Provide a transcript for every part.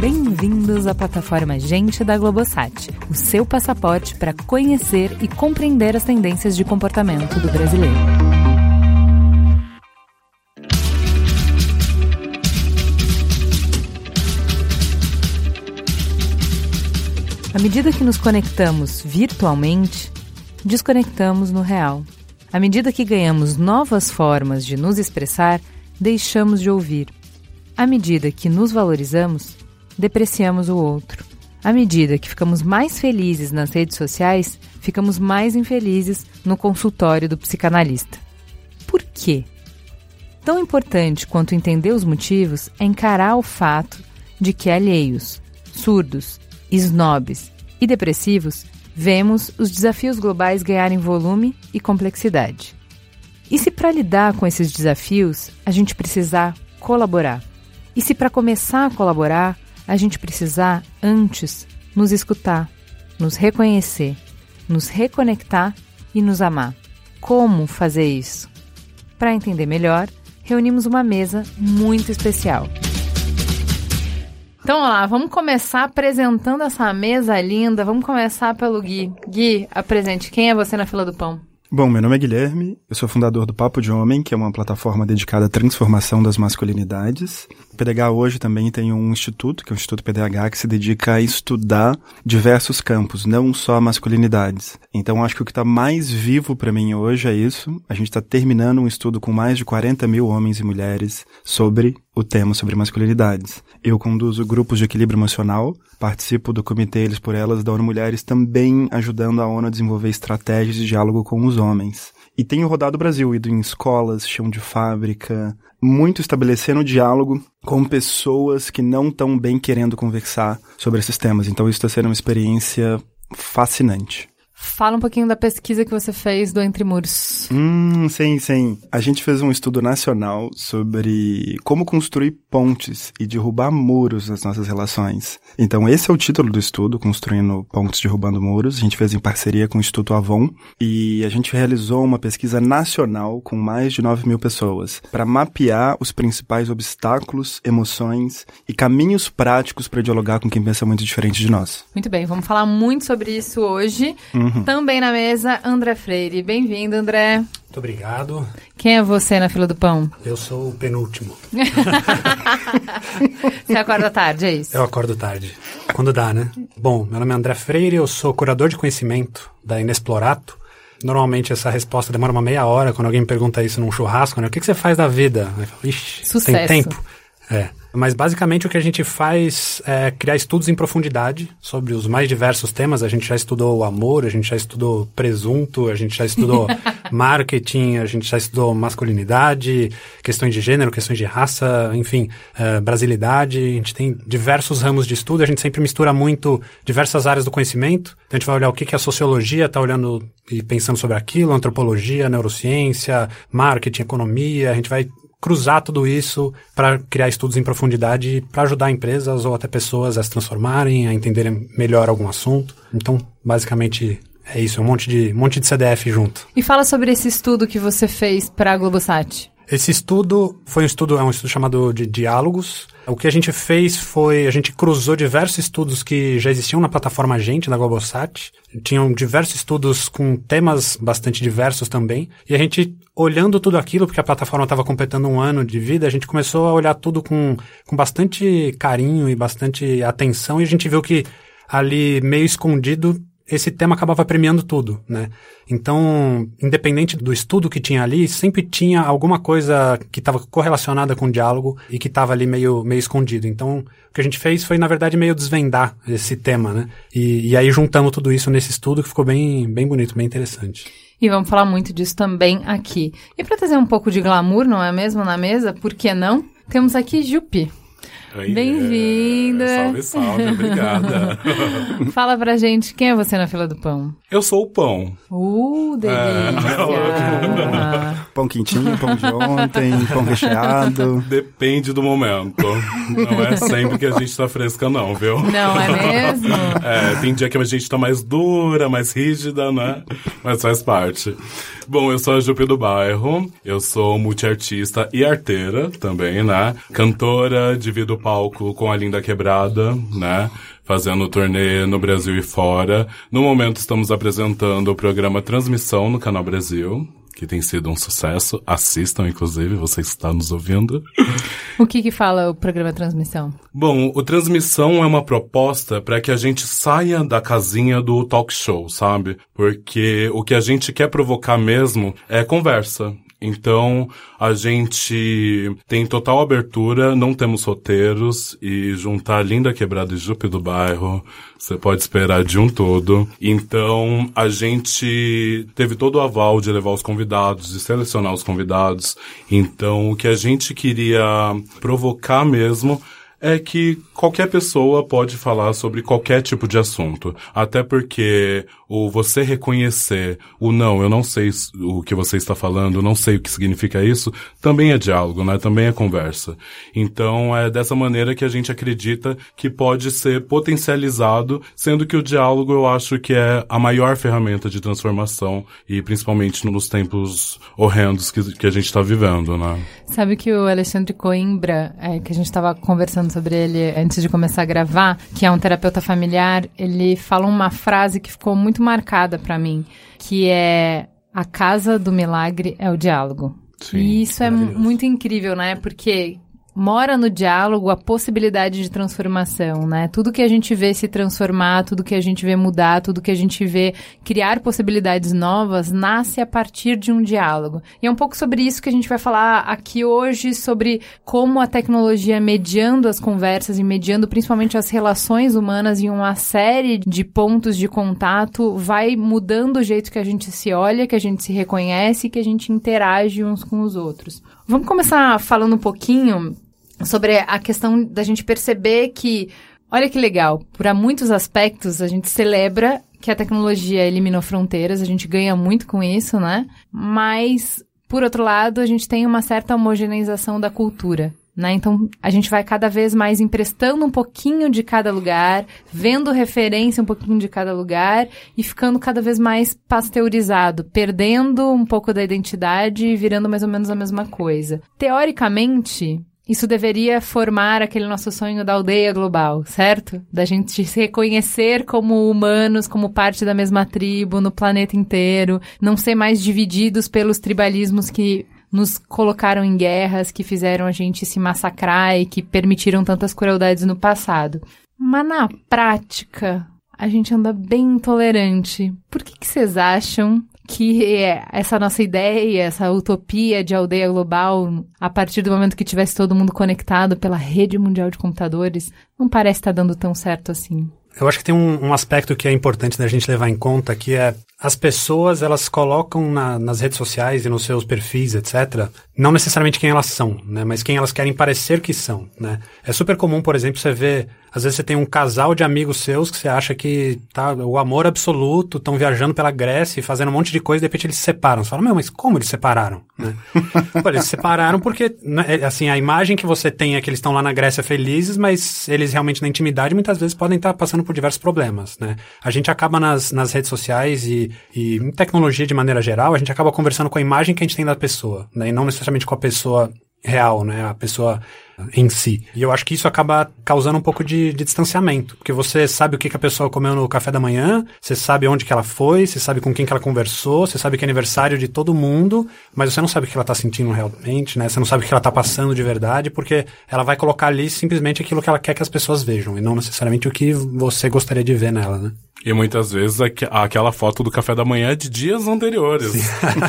Bem-vindos à plataforma Gente da Globosat, o seu passaporte para conhecer e compreender as tendências de comportamento do brasileiro. À medida que nos conectamos virtualmente, desconectamos no real. À medida que ganhamos novas formas de nos expressar, deixamos de ouvir. À medida que nos valorizamos, depreciamos o outro. À medida que ficamos mais felizes nas redes sociais, ficamos mais infelizes no consultório do psicanalista. Por quê? Tão importante quanto entender os motivos é encarar o fato de que alheios, surdos, snobs e depressivos vemos os desafios globais ganharem volume e complexidade. E se para lidar com esses desafios a gente precisar colaborar? E se para começar a colaborar a gente precisar antes nos escutar, nos reconhecer, nos reconectar e nos amar? Como fazer isso? Para entender melhor, reunimos uma mesa muito especial. Então, lá, vamos começar apresentando essa mesa linda. Vamos começar pelo Gui. Gui, apresente. Quem é você na fila do pão? Bom, meu nome é Guilherme, eu sou fundador do Papo de Homem, que é uma plataforma dedicada à transformação das masculinidades. O PDH hoje também tem um instituto, que é o Instituto PDH, que se dedica a estudar diversos campos, não só masculinidades. Então acho que o que está mais vivo para mim hoje é isso. A gente está terminando um estudo com mais de 40 mil homens e mulheres sobre o tema sobre masculinidades. Eu conduzo grupos de equilíbrio emocional, participo do Comitê Eles por Elas da ONU Mulheres, também ajudando a ONU a desenvolver estratégias de diálogo com os homens. E tenho rodado o Brasil, ido em escolas, chão de fábrica, muito estabelecendo diálogo com pessoas que não estão bem querendo conversar sobre esses temas. Então isso está sendo uma experiência fascinante. Fala um pouquinho da pesquisa que você fez do Entre Muros. Hum, sim, sim. A gente fez um estudo nacional sobre como construir pontes e derrubar muros nas nossas relações. Então, esse é o título do estudo, Construindo Pontes Derrubando Muros. A gente fez em parceria com o Instituto Avon e a gente realizou uma pesquisa nacional com mais de 9 mil pessoas para mapear os principais obstáculos, emoções e caminhos práticos para dialogar com quem pensa muito diferente de nós. Muito bem, vamos falar muito sobre isso hoje. Uhum. Também na mesa, André Freire. Bem-vindo, André. Muito obrigado. Quem é você na fila do pão? Eu sou o penúltimo. você acorda tarde, é isso? Eu acordo tarde. Quando dá, né? Bom, meu nome é André Freire, eu sou curador de conhecimento da Inexplorato. Normalmente essa resposta demora uma meia hora quando alguém me pergunta isso num churrasco, né? O que, que você faz da vida? Eu falo, Ixi, Sucesso. tem tempo? É. Mas basicamente o que a gente faz é criar estudos em profundidade sobre os mais diversos temas. A gente já estudou o amor, a gente já estudou presunto, a gente já estudou marketing, a gente já estudou masculinidade, questões de gênero, questões de raça, enfim, é, brasilidade. A gente tem diversos ramos de estudo, a gente sempre mistura muito diversas áreas do conhecimento. Então a gente vai olhar o que, que a sociologia está olhando e pensando sobre aquilo, antropologia, neurociência, marketing, economia. A gente vai cruzar tudo isso para criar estudos em profundidade para ajudar empresas ou até pessoas a se transformarem, a entenderem melhor algum assunto. Então, basicamente é isso, é um monte de, um monte de CDF junto. E fala sobre esse estudo que você fez para a Globosat. Esse estudo foi um estudo, é um estudo chamado de diálogos. O que a gente fez foi, a gente cruzou diversos estudos que já existiam na plataforma Gente, da Globosat. Tinham diversos estudos com temas bastante diversos também. E a gente, olhando tudo aquilo, porque a plataforma estava completando um ano de vida, a gente começou a olhar tudo com, com bastante carinho e bastante atenção. E a gente viu que ali, meio escondido, esse tema acabava premiando tudo, né? Então, independente do estudo que tinha ali, sempre tinha alguma coisa que estava correlacionada com o diálogo e que estava ali meio, meio escondido. Então, o que a gente fez foi, na verdade, meio desvendar esse tema, né? E, e aí juntamos tudo isso nesse estudo que ficou bem, bem bonito, bem interessante. E vamos falar muito disso também aqui. E para trazer um pouco de glamour, não é mesmo, na mesa, por que não? Temos aqui Jupi. Bem-vinda! Salve, salve, obrigada. Fala pra gente, quem é você na fila do pão? Eu sou o pão. Uh, delícia! Pão quentinho, pão de ontem, pão recheado. Depende do momento. Não é sempre que a gente tá fresca, não, viu? Não é mesmo? É, tem dia que a gente tá mais dura, mais rígida, né? Mas faz parte. Bom, eu sou a Jupi do Bairro, eu sou multiartista e arteira também, né? Cantora, divido o palco com a Linda Quebrada, né? Fazendo turnê no Brasil e fora. No momento estamos apresentando o programa Transmissão no Canal Brasil, que tem sido um sucesso. Assistam, inclusive, você está nos ouvindo. O que que fala o programa Transmissão? Bom, o Transmissão é uma proposta para que a gente saia da casinha do talk show, sabe? Porque o que a gente quer provocar mesmo é conversa. Então, a gente tem total abertura, não temos roteiros e juntar Linda Quebrada e Jupe do Bairro, você pode esperar de um todo. Então, a gente teve todo o aval de levar os convidados, de selecionar os convidados. Então, o que a gente queria provocar mesmo é que qualquer pessoa pode falar sobre qualquer tipo de assunto. Até porque o você reconhecer o não, eu não sei o que você está falando, não sei o que significa isso, também é diálogo, né? Também é conversa. Então é dessa maneira que a gente acredita que pode ser potencializado, sendo que o diálogo eu acho que é a maior ferramenta de transformação e principalmente nos tempos horrendos que, que a gente está vivendo, né? Sabe que o Alexandre Coimbra, é, que a gente estava conversando sobre ele antes de começar a gravar, que é um terapeuta familiar, ele fala uma frase que ficou muito marcada para mim, que é a casa do milagre é o diálogo. Sim, e isso é muito incrível, né? Porque mora no diálogo a possibilidade de transformação, né? Tudo que a gente vê se transformar, tudo que a gente vê mudar, tudo que a gente vê criar possibilidades novas, nasce a partir de um diálogo. E é um pouco sobre isso que a gente vai falar aqui hoje, sobre como a tecnologia mediando as conversas e mediando principalmente as relações humanas em uma série de pontos de contato vai mudando o jeito que a gente se olha, que a gente se reconhece que a gente interage uns com os outros. Vamos começar falando um pouquinho sobre a questão da gente perceber que, olha que legal, por muitos aspectos a gente celebra que a tecnologia eliminou fronteiras, a gente ganha muito com isso, né? Mas, por outro lado, a gente tem uma certa homogeneização da cultura. Né? Então, a gente vai cada vez mais emprestando um pouquinho de cada lugar, vendo referência um pouquinho de cada lugar e ficando cada vez mais pasteurizado, perdendo um pouco da identidade e virando mais ou menos a mesma coisa. Teoricamente, isso deveria formar aquele nosso sonho da aldeia global, certo? Da gente se reconhecer como humanos, como parte da mesma tribo no planeta inteiro, não ser mais divididos pelos tribalismos que nos colocaram em guerras, que fizeram a gente se massacrar e que permitiram tantas crueldades no passado. Mas na prática, a gente anda bem intolerante. Por que, que vocês acham que essa nossa ideia, essa utopia de aldeia global, a partir do momento que tivesse todo mundo conectado pela rede mundial de computadores, não parece estar dando tão certo assim? Eu acho que tem um, um, aspecto que é importante da gente levar em conta, que é as pessoas, elas colocam na, nas redes sociais e nos seus perfis, etc., não necessariamente quem elas são, né? Mas quem elas querem parecer que são, né? É super comum, por exemplo, você ver, às vezes você tem um casal de amigos seus que você acha que tá o amor absoluto, estão viajando pela Grécia e fazendo um monte de coisa, e de repente eles se separam. Você fala, meu, mas como eles se separaram? Né? Pô, eles se separaram porque, né, é, assim, a imagem que você tem é que eles estão lá na Grécia felizes, mas eles realmente na intimidade muitas vezes podem estar passando por diversos problemas, né? A gente acaba nas, nas redes sociais e, e em tecnologia de maneira geral, a gente acaba conversando com a imagem que a gente tem da pessoa, né? E não necessariamente com a pessoa real, né? A pessoa em si. E eu acho que isso acaba causando um pouco de, de, distanciamento, porque você sabe o que, que a pessoa comeu no café da manhã, você sabe onde que ela foi, você sabe com quem que ela conversou, você sabe que é aniversário de todo mundo, mas você não sabe o que ela tá sentindo realmente, né? Você não sabe o que ela tá passando de verdade, porque ela vai colocar ali simplesmente aquilo que ela quer que as pessoas vejam, e não necessariamente o que você gostaria de ver nela, né? E muitas vezes aquela foto do café da manhã é de dias anteriores.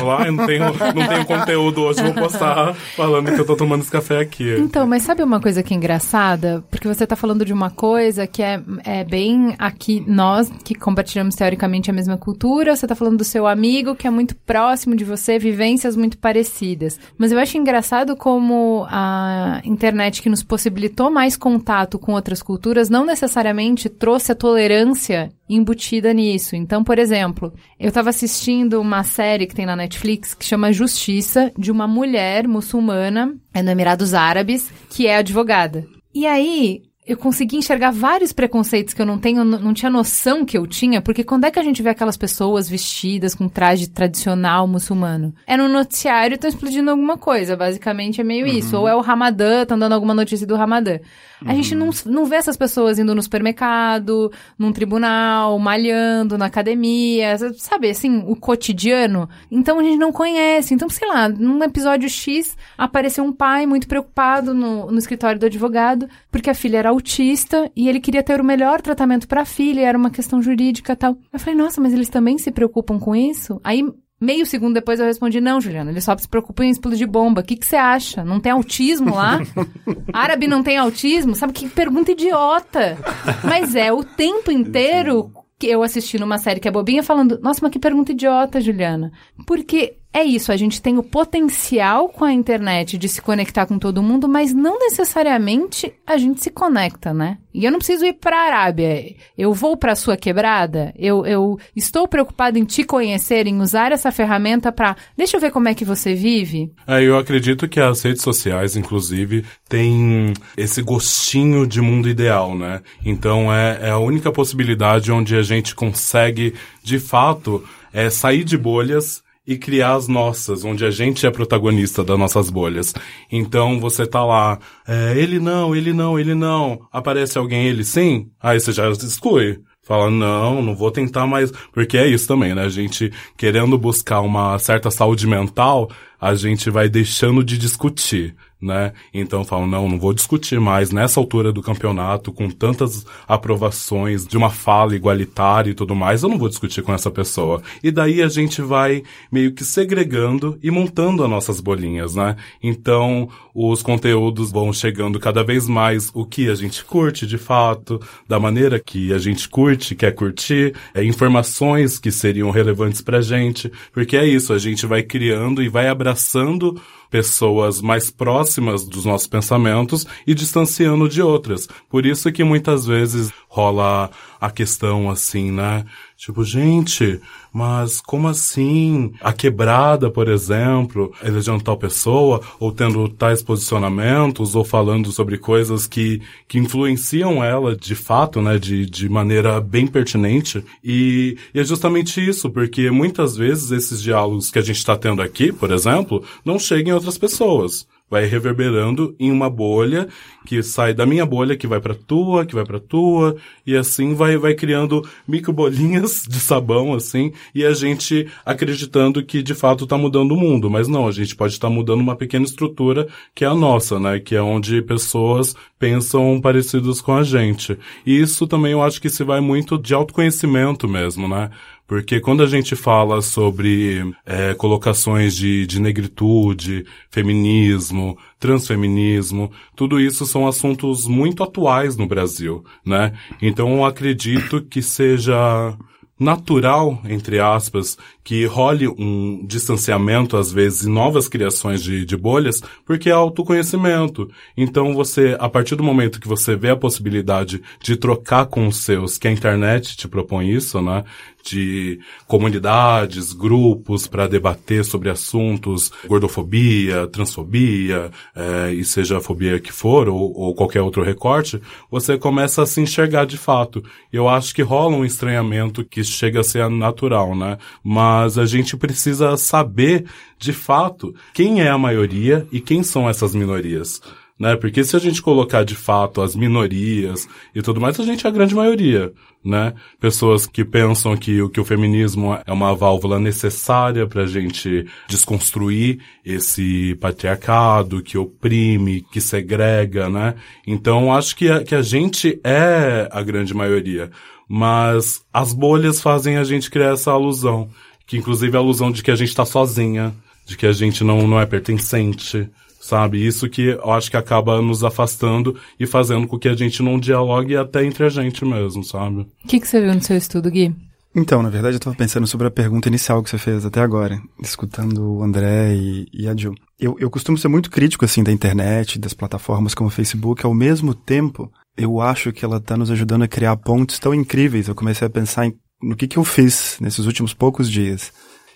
Lá eu não tenho, não tenho conteúdo hoje, vou postar falando que eu tô tomando esse café aqui. Então, mas sabe uma coisa que é engraçada? Porque você está falando de uma coisa que é, é bem aqui, nós que compartilhamos teoricamente a mesma cultura, você está falando do seu amigo que é muito próximo de você, vivências muito parecidas. Mas eu acho engraçado como a internet que nos possibilitou mais contato com outras culturas não necessariamente trouxe a tolerância embutida nisso. Então, por exemplo, eu estava assistindo uma série que tem na Netflix que chama Justiça, de uma mulher muçulmana, é no Emirados Árabes, que é advogada. E aí, eu consegui enxergar vários preconceitos que eu não tenho, não tinha noção que eu tinha, porque quando é que a gente vê aquelas pessoas vestidas com traje tradicional muçulmano? É no noticiário, estão explodindo alguma coisa, basicamente é meio uhum. isso. Ou é o Ramadã, estão dando alguma notícia do Ramadã. A uhum. gente não, não vê essas pessoas indo no supermercado, num tribunal, malhando, na academia, sabe, assim, o cotidiano. Então a gente não conhece. Então, sei lá, num episódio X, apareceu um pai muito preocupado no, no escritório do advogado, porque a filha era autista e ele queria ter o melhor tratamento para a filha, era uma questão jurídica tal. Eu falei, nossa, mas eles também se preocupam com isso? Aí Meio segundo depois eu respondi, não, Juliana, eles só se preocupam em explodir bomba. O que, que você acha? Não tem autismo lá? Árabe não tem autismo? Sabe que pergunta idiota? Mas é o tempo inteiro que eu assisti numa série que é bobinha falando, nossa, mas que pergunta idiota, Juliana. Porque é isso, a gente tem o potencial com a internet de se conectar com todo mundo, mas não necessariamente a gente se conecta, né? E eu não preciso ir para a Arábia. Eu vou para a sua quebrada. Eu, eu estou preocupado em te conhecer, em usar essa ferramenta para. Deixa eu ver como é que você vive. É, eu acredito que as redes sociais, inclusive, têm esse gostinho de mundo ideal, né? Então é, é a única possibilidade onde a gente consegue, de fato, é, sair de bolhas e criar as nossas, onde a gente é protagonista das nossas bolhas. Então você tá lá, é, ele não, ele não, ele não. Aparece alguém, ele sim, aí você já exclui. Fala, não, não vou tentar mais. Porque é isso também, né? A gente querendo buscar uma certa saúde mental, a gente vai deixando de discutir né? Então falam, não, não vou discutir mais nessa altura do campeonato, com tantas aprovações de uma fala igualitária e tudo mais, eu não vou discutir com essa pessoa. E daí a gente vai meio que segregando e montando as nossas bolinhas, né? Então, os conteúdos vão chegando cada vez mais o que a gente curte de fato, da maneira que a gente curte, quer curtir, é, informações que seriam relevantes pra gente, porque é isso, a gente vai criando e vai abraçando pessoas mais próximas dos nossos pensamentos e distanciando de outras. Por isso que muitas vezes rola a questão assim, né? Tipo, gente, mas como assim? A quebrada, por exemplo, elegendo tal pessoa, ou tendo tais posicionamentos, ou falando sobre coisas que, que influenciam ela de fato, né? De, de maneira bem pertinente. E, e é justamente isso, porque muitas vezes esses diálogos que a gente está tendo aqui, por exemplo, não chegam em outras pessoas vai reverberando em uma bolha que sai da minha bolha, que vai para tua, que vai para tua, e assim vai vai criando micro bolinhas de sabão assim, e a gente acreditando que de fato está mudando o mundo, mas não, a gente pode estar tá mudando uma pequena estrutura que é a nossa, né, que é onde pessoas pensam parecidos com a gente. E isso também eu acho que se vai muito de autoconhecimento mesmo, né? Porque quando a gente fala sobre é, colocações de, de negritude, feminismo, transfeminismo, tudo isso são assuntos muito atuais no Brasil, né? Então acredito que seja natural, entre aspas, que role um distanciamento, às vezes, em novas criações de, de bolhas, porque é autoconhecimento. Então você, a partir do momento que você vê a possibilidade de trocar com os seus, que a internet te propõe isso, né? De comunidades, grupos para debater sobre assuntos, gordofobia, transfobia, é, e seja a fobia que for, ou, ou, qualquer outro recorte, você começa a se enxergar de fato. Eu acho que rola um estranhamento que chega a ser natural, né? Mas a gente precisa saber, de fato, quem é a maioria e quem são essas minorias né? Porque se a gente colocar de fato as minorias e tudo mais, a gente é a grande maioria, né? Pessoas que pensam que o que o feminismo é uma válvula necessária para a gente desconstruir esse patriarcado que oprime, que segrega, né? Então acho que a, que a gente é a grande maioria, mas as bolhas fazem a gente criar essa alusão, que inclusive é a alusão de que a gente está sozinha, de que a gente não, não é pertencente, sabe? Isso que eu acho que acaba nos afastando e fazendo com que a gente não dialogue até entre a gente mesmo, sabe? O que, que você viu no seu estudo, Gui? Então, na verdade, eu estava pensando sobre a pergunta inicial que você fez até agora, escutando o André e, e a Jill. Eu, eu costumo ser muito crítico, assim, da internet, das plataformas como o Facebook. Ao mesmo tempo, eu acho que ela está nos ajudando a criar pontes tão incríveis. Eu comecei a pensar em, no que, que eu fiz nesses últimos poucos dias.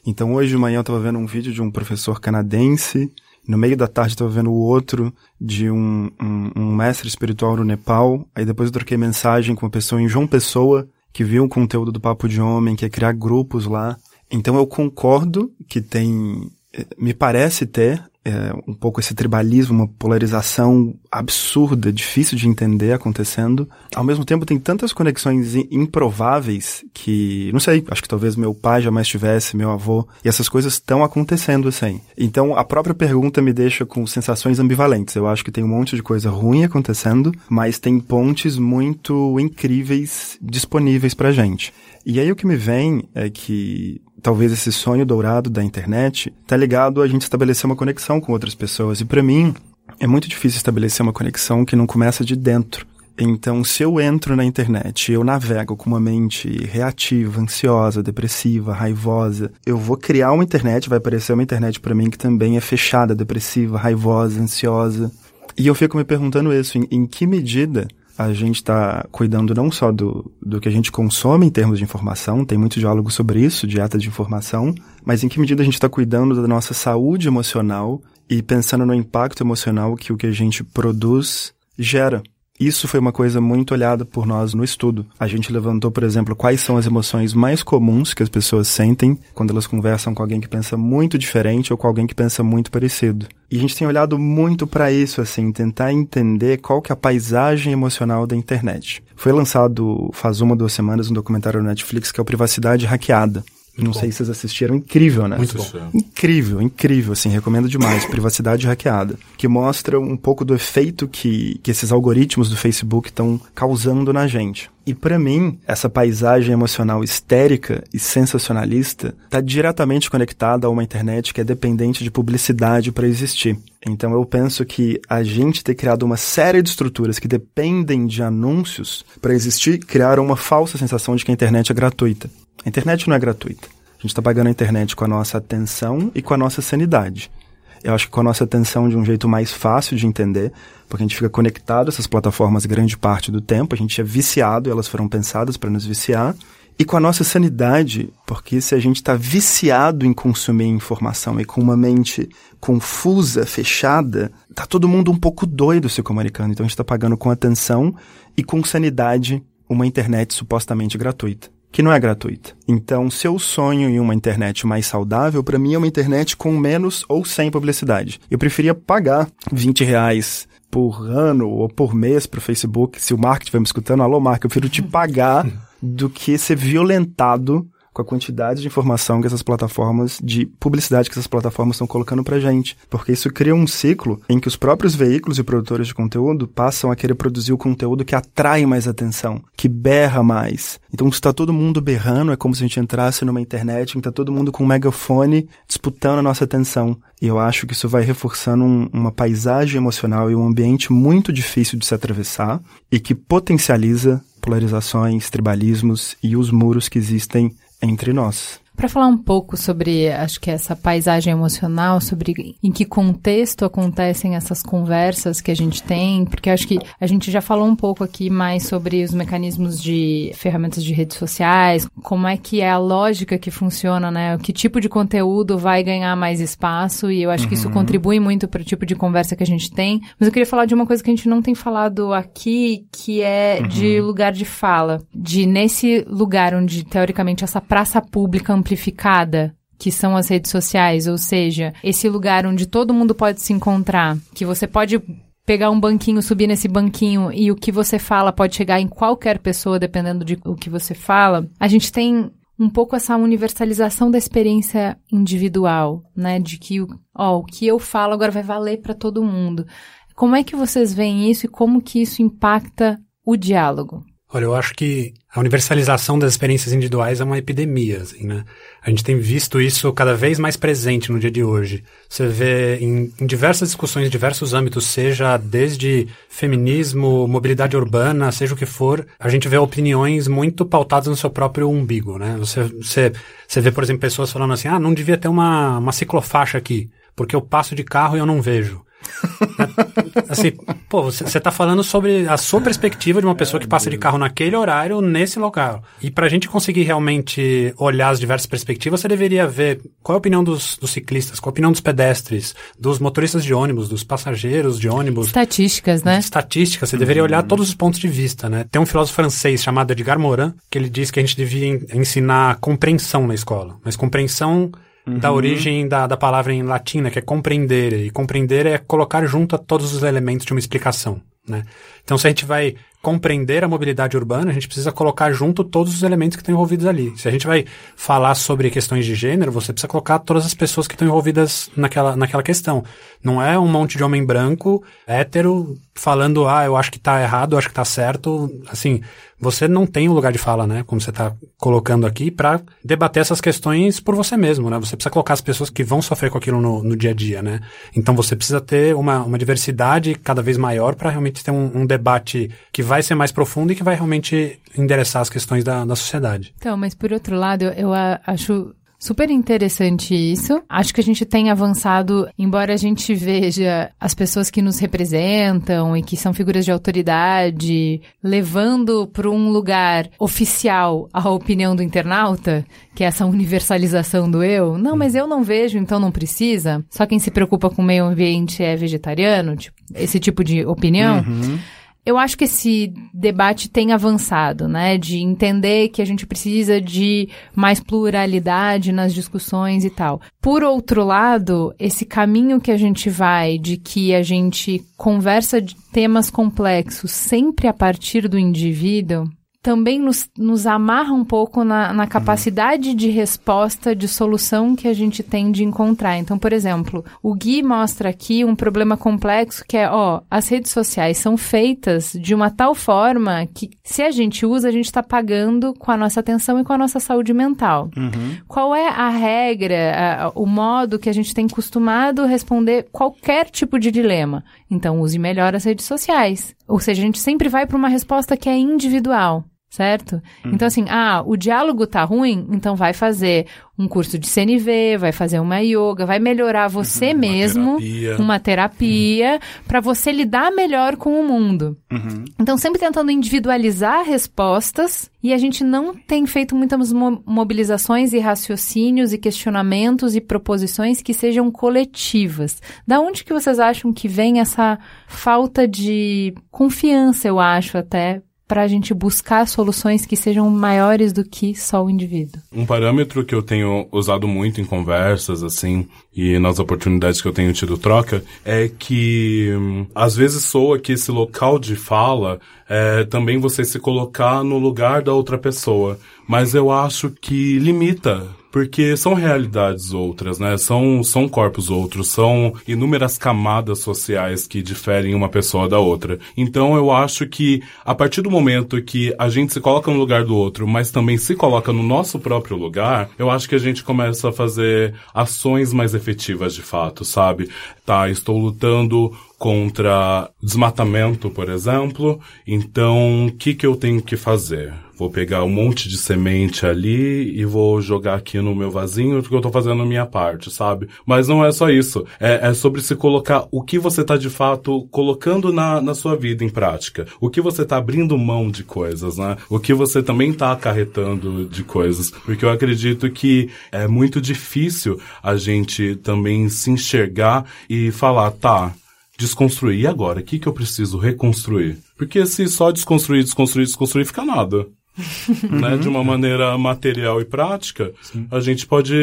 Então, hoje de manhã eu estava vendo um vídeo de um professor canadense no meio da tarde estava vendo o outro de um, um, um, mestre espiritual no Nepal. Aí depois eu troquei mensagem com uma pessoa em João Pessoa, que viu o conteúdo do Papo de Homem, que é criar grupos lá. Então eu concordo que tem, eh, me parece ter é, um pouco esse tribalismo, uma polarização absurda, difícil de entender acontecendo. Ao mesmo tempo, tem tantas conexões improváveis que, não sei, acho que talvez meu pai jamais tivesse, meu avô, e essas coisas estão acontecendo assim. Então, a própria pergunta me deixa com sensações ambivalentes. Eu acho que tem um monte de coisa ruim acontecendo, mas tem pontes muito incríveis disponíveis pra gente. E aí o que me vem é que talvez esse sonho dourado da internet está ligado a gente estabelecer uma conexão com outras pessoas. E para mim é muito difícil estabelecer uma conexão que não começa de dentro. Então, se eu entro na internet, eu navego com uma mente reativa, ansiosa, depressiva, raivosa, eu vou criar uma internet, vai aparecer uma internet para mim que também é fechada, depressiva, raivosa, ansiosa. E eu fico me perguntando isso, em, em que medida a gente está cuidando não só do, do que a gente consome em termos de informação, tem muito diálogo sobre isso, dieta de informação, mas em que medida a gente está cuidando da nossa saúde emocional e pensando no impacto emocional que o que a gente produz gera. Isso foi uma coisa muito olhada por nós no estudo. A gente levantou, por exemplo, quais são as emoções mais comuns que as pessoas sentem quando elas conversam com alguém que pensa muito diferente ou com alguém que pensa muito parecido. E a gente tem olhado muito para isso, assim, tentar entender qual que é a paisagem emocional da internet. Foi lançado faz uma, duas semanas um documentário no Netflix que é o Privacidade Hackeada. Não bom. sei se vocês assistiram, incrível, né? Muito bom. Incrível, incrível, assim, recomendo demais. Privacidade hackeada. Que mostra um pouco do efeito que, que esses algoritmos do Facebook estão causando na gente. E para mim, essa paisagem emocional histérica e sensacionalista está diretamente conectada a uma internet que é dependente de publicidade para existir. Então eu penso que a gente ter criado uma série de estruturas que dependem de anúncios para existir criaram uma falsa sensação de que a internet é gratuita. A internet não é gratuita. A gente está pagando a internet com a nossa atenção e com a nossa sanidade. Eu acho que com a nossa atenção de um jeito mais fácil de entender, porque a gente fica conectado a essas plataformas grande parte do tempo, a gente é viciado, elas foram pensadas para nos viciar, e com a nossa sanidade, porque se a gente está viciado em consumir informação e com uma mente confusa, fechada, tá todo mundo um pouco doido se comunicando. Então a gente está pagando com atenção e com sanidade uma internet supostamente gratuita que não é gratuita. Então, se eu sonho em uma internet mais saudável, para mim é uma internet com menos ou sem publicidade. Eu preferia pagar 20 reais por ano ou por mês para o Facebook, se o Mark estiver me escutando, alô Mark, eu prefiro te pagar do que ser violentado com a quantidade de informação que essas plataformas, de publicidade que essas plataformas estão colocando pra gente. Porque isso cria um ciclo em que os próprios veículos e produtores de conteúdo passam a querer produzir o conteúdo que atrai mais atenção, que berra mais. Então, se tá todo mundo berrando, é como se a gente entrasse numa internet em que tá todo mundo com um megafone disputando a nossa atenção. E eu acho que isso vai reforçando um, uma paisagem emocional e um ambiente muito difícil de se atravessar e que potencializa polarizações, tribalismos e os muros que existem entre nós. Para falar um pouco sobre, acho que essa paisagem emocional, sobre em que contexto acontecem essas conversas que a gente tem, porque acho que a gente já falou um pouco aqui mais sobre os mecanismos de ferramentas de redes sociais, como é que é a lógica que funciona, né? Que tipo de conteúdo vai ganhar mais espaço e eu acho uhum. que isso uhum. contribui muito para o tipo de conversa que a gente tem. Mas eu queria falar de uma coisa que a gente não tem falado aqui, que é uhum. de lugar de fala, de nesse lugar onde teoricamente essa praça pública amplificada que são as redes sociais, ou seja, esse lugar onde todo mundo pode se encontrar, que você pode pegar um banquinho, subir nesse banquinho e o que você fala pode chegar em qualquer pessoa dependendo de o que você fala. A gente tem um pouco essa universalização da experiência individual, né, de que ó, o que eu falo agora vai valer para todo mundo. Como é que vocês veem isso e como que isso impacta o diálogo? Olha, eu acho que a universalização das experiências individuais é uma epidemia, assim, né? A gente tem visto isso cada vez mais presente no dia de hoje. Você vê em, em diversas discussões, em diversos âmbitos, seja desde feminismo, mobilidade urbana, seja o que for, a gente vê opiniões muito pautadas no seu próprio umbigo, né? Você, você, você vê, por exemplo, pessoas falando assim, ah, não devia ter uma, uma ciclofaixa aqui, porque eu passo de carro e eu não vejo. assim, pô, você tá falando sobre a sua perspectiva de uma pessoa que passa de carro naquele horário, nesse local. E pra gente conseguir realmente olhar as diversas perspectivas, você deveria ver qual é a opinião dos, dos ciclistas, qual é a opinião dos pedestres, dos motoristas de ônibus, dos passageiros de ônibus. Estatísticas, né? Estatísticas, você uhum. deveria olhar todos os pontos de vista, né? Tem um filósofo francês chamado Edgar Morin, que ele diz que a gente devia ensinar compreensão na escola. Mas compreensão uhum. da origem da, da palavra em latim, né, que é compreender. E compreender é colocar junto a todos os elementos de uma explicação. Né? Então, se a gente vai compreender a mobilidade urbana, a gente precisa colocar junto todos os elementos que estão envolvidos ali. Se a gente vai falar sobre questões de gênero, você precisa colocar todas as pessoas que estão envolvidas naquela, naquela questão. Não é um monte de homem branco, hétero, falando, ah, eu acho que tá errado, eu acho que tá certo. Assim, você não tem um lugar de fala, né? Como você está colocando aqui, para debater essas questões por você mesmo, né? Você precisa colocar as pessoas que vão sofrer com aquilo no, no dia a dia, né? Então você precisa ter uma, uma diversidade cada vez maior para realmente ter um, um, debate que vai ser mais profundo e que vai realmente endereçar as questões da, da sociedade. Então, mas por outro lado, eu, eu acho Super interessante isso. Acho que a gente tem avançado, embora a gente veja as pessoas que nos representam e que são figuras de autoridade levando para um lugar oficial a opinião do internauta, que é essa universalização do eu. Não, mas eu não vejo, então não precisa. Só quem se preocupa com o meio ambiente é vegetariano, tipo, esse tipo de opinião. Uhum. Eu acho que esse debate tem avançado, né? De entender que a gente precisa de mais pluralidade nas discussões e tal. Por outro lado, esse caminho que a gente vai de que a gente conversa de temas complexos sempre a partir do indivíduo, também nos, nos amarra um pouco na, na capacidade de resposta, de solução que a gente tem de encontrar. Então, por exemplo, o Gui mostra aqui um problema complexo que é, ó, as redes sociais são feitas de uma tal forma que se a gente usa, a gente está pagando com a nossa atenção e com a nossa saúde mental. Uhum. Qual é a regra, a, o modo que a gente tem costumado responder qualquer tipo de dilema? Então, use melhor as redes sociais. Ou seja, a gente sempre vai para uma resposta que é individual certo? Uhum. Então, assim, ah, o diálogo tá ruim, então vai fazer um curso de CNV, vai fazer uma yoga, vai melhorar você uhum, mesmo, uma terapia, uma terapia uhum. para você lidar melhor com o mundo. Uhum. Então, sempre tentando individualizar respostas e a gente não tem feito muitas mobilizações e raciocínios e questionamentos e proposições que sejam coletivas. Da onde que vocês acham que vem essa falta de confiança, eu acho até, para a gente buscar soluções que sejam maiores do que só o indivíduo. Um parâmetro que eu tenho usado muito em conversas, assim, e nas oportunidades que eu tenho tido troca, é que hum, às vezes soa que esse local de fala é também você se colocar no lugar da outra pessoa. Mas eu acho que limita porque são realidades outras, né? São, são corpos outros, são inúmeras camadas sociais que diferem uma pessoa da outra. Então eu acho que a partir do momento que a gente se coloca no lugar do outro, mas também se coloca no nosso próprio lugar, eu acho que a gente começa a fazer ações mais efetivas de fato, sabe? Tá, estou lutando contra desmatamento, por exemplo, então o que, que eu tenho que fazer? Vou pegar um monte de semente ali e vou jogar aqui no meu vasinho porque eu tô fazendo a minha parte, sabe? Mas não é só isso. É, é sobre se colocar o que você tá de fato colocando na, na sua vida em prática. O que você tá abrindo mão de coisas, né? O que você também tá acarretando de coisas. Porque eu acredito que é muito difícil a gente também se enxergar e falar, tá, desconstruir. E agora? O que, que eu preciso reconstruir? Porque se só desconstruir, desconstruir, desconstruir, fica nada. Né, de uma maneira material e prática, Sim. a gente pode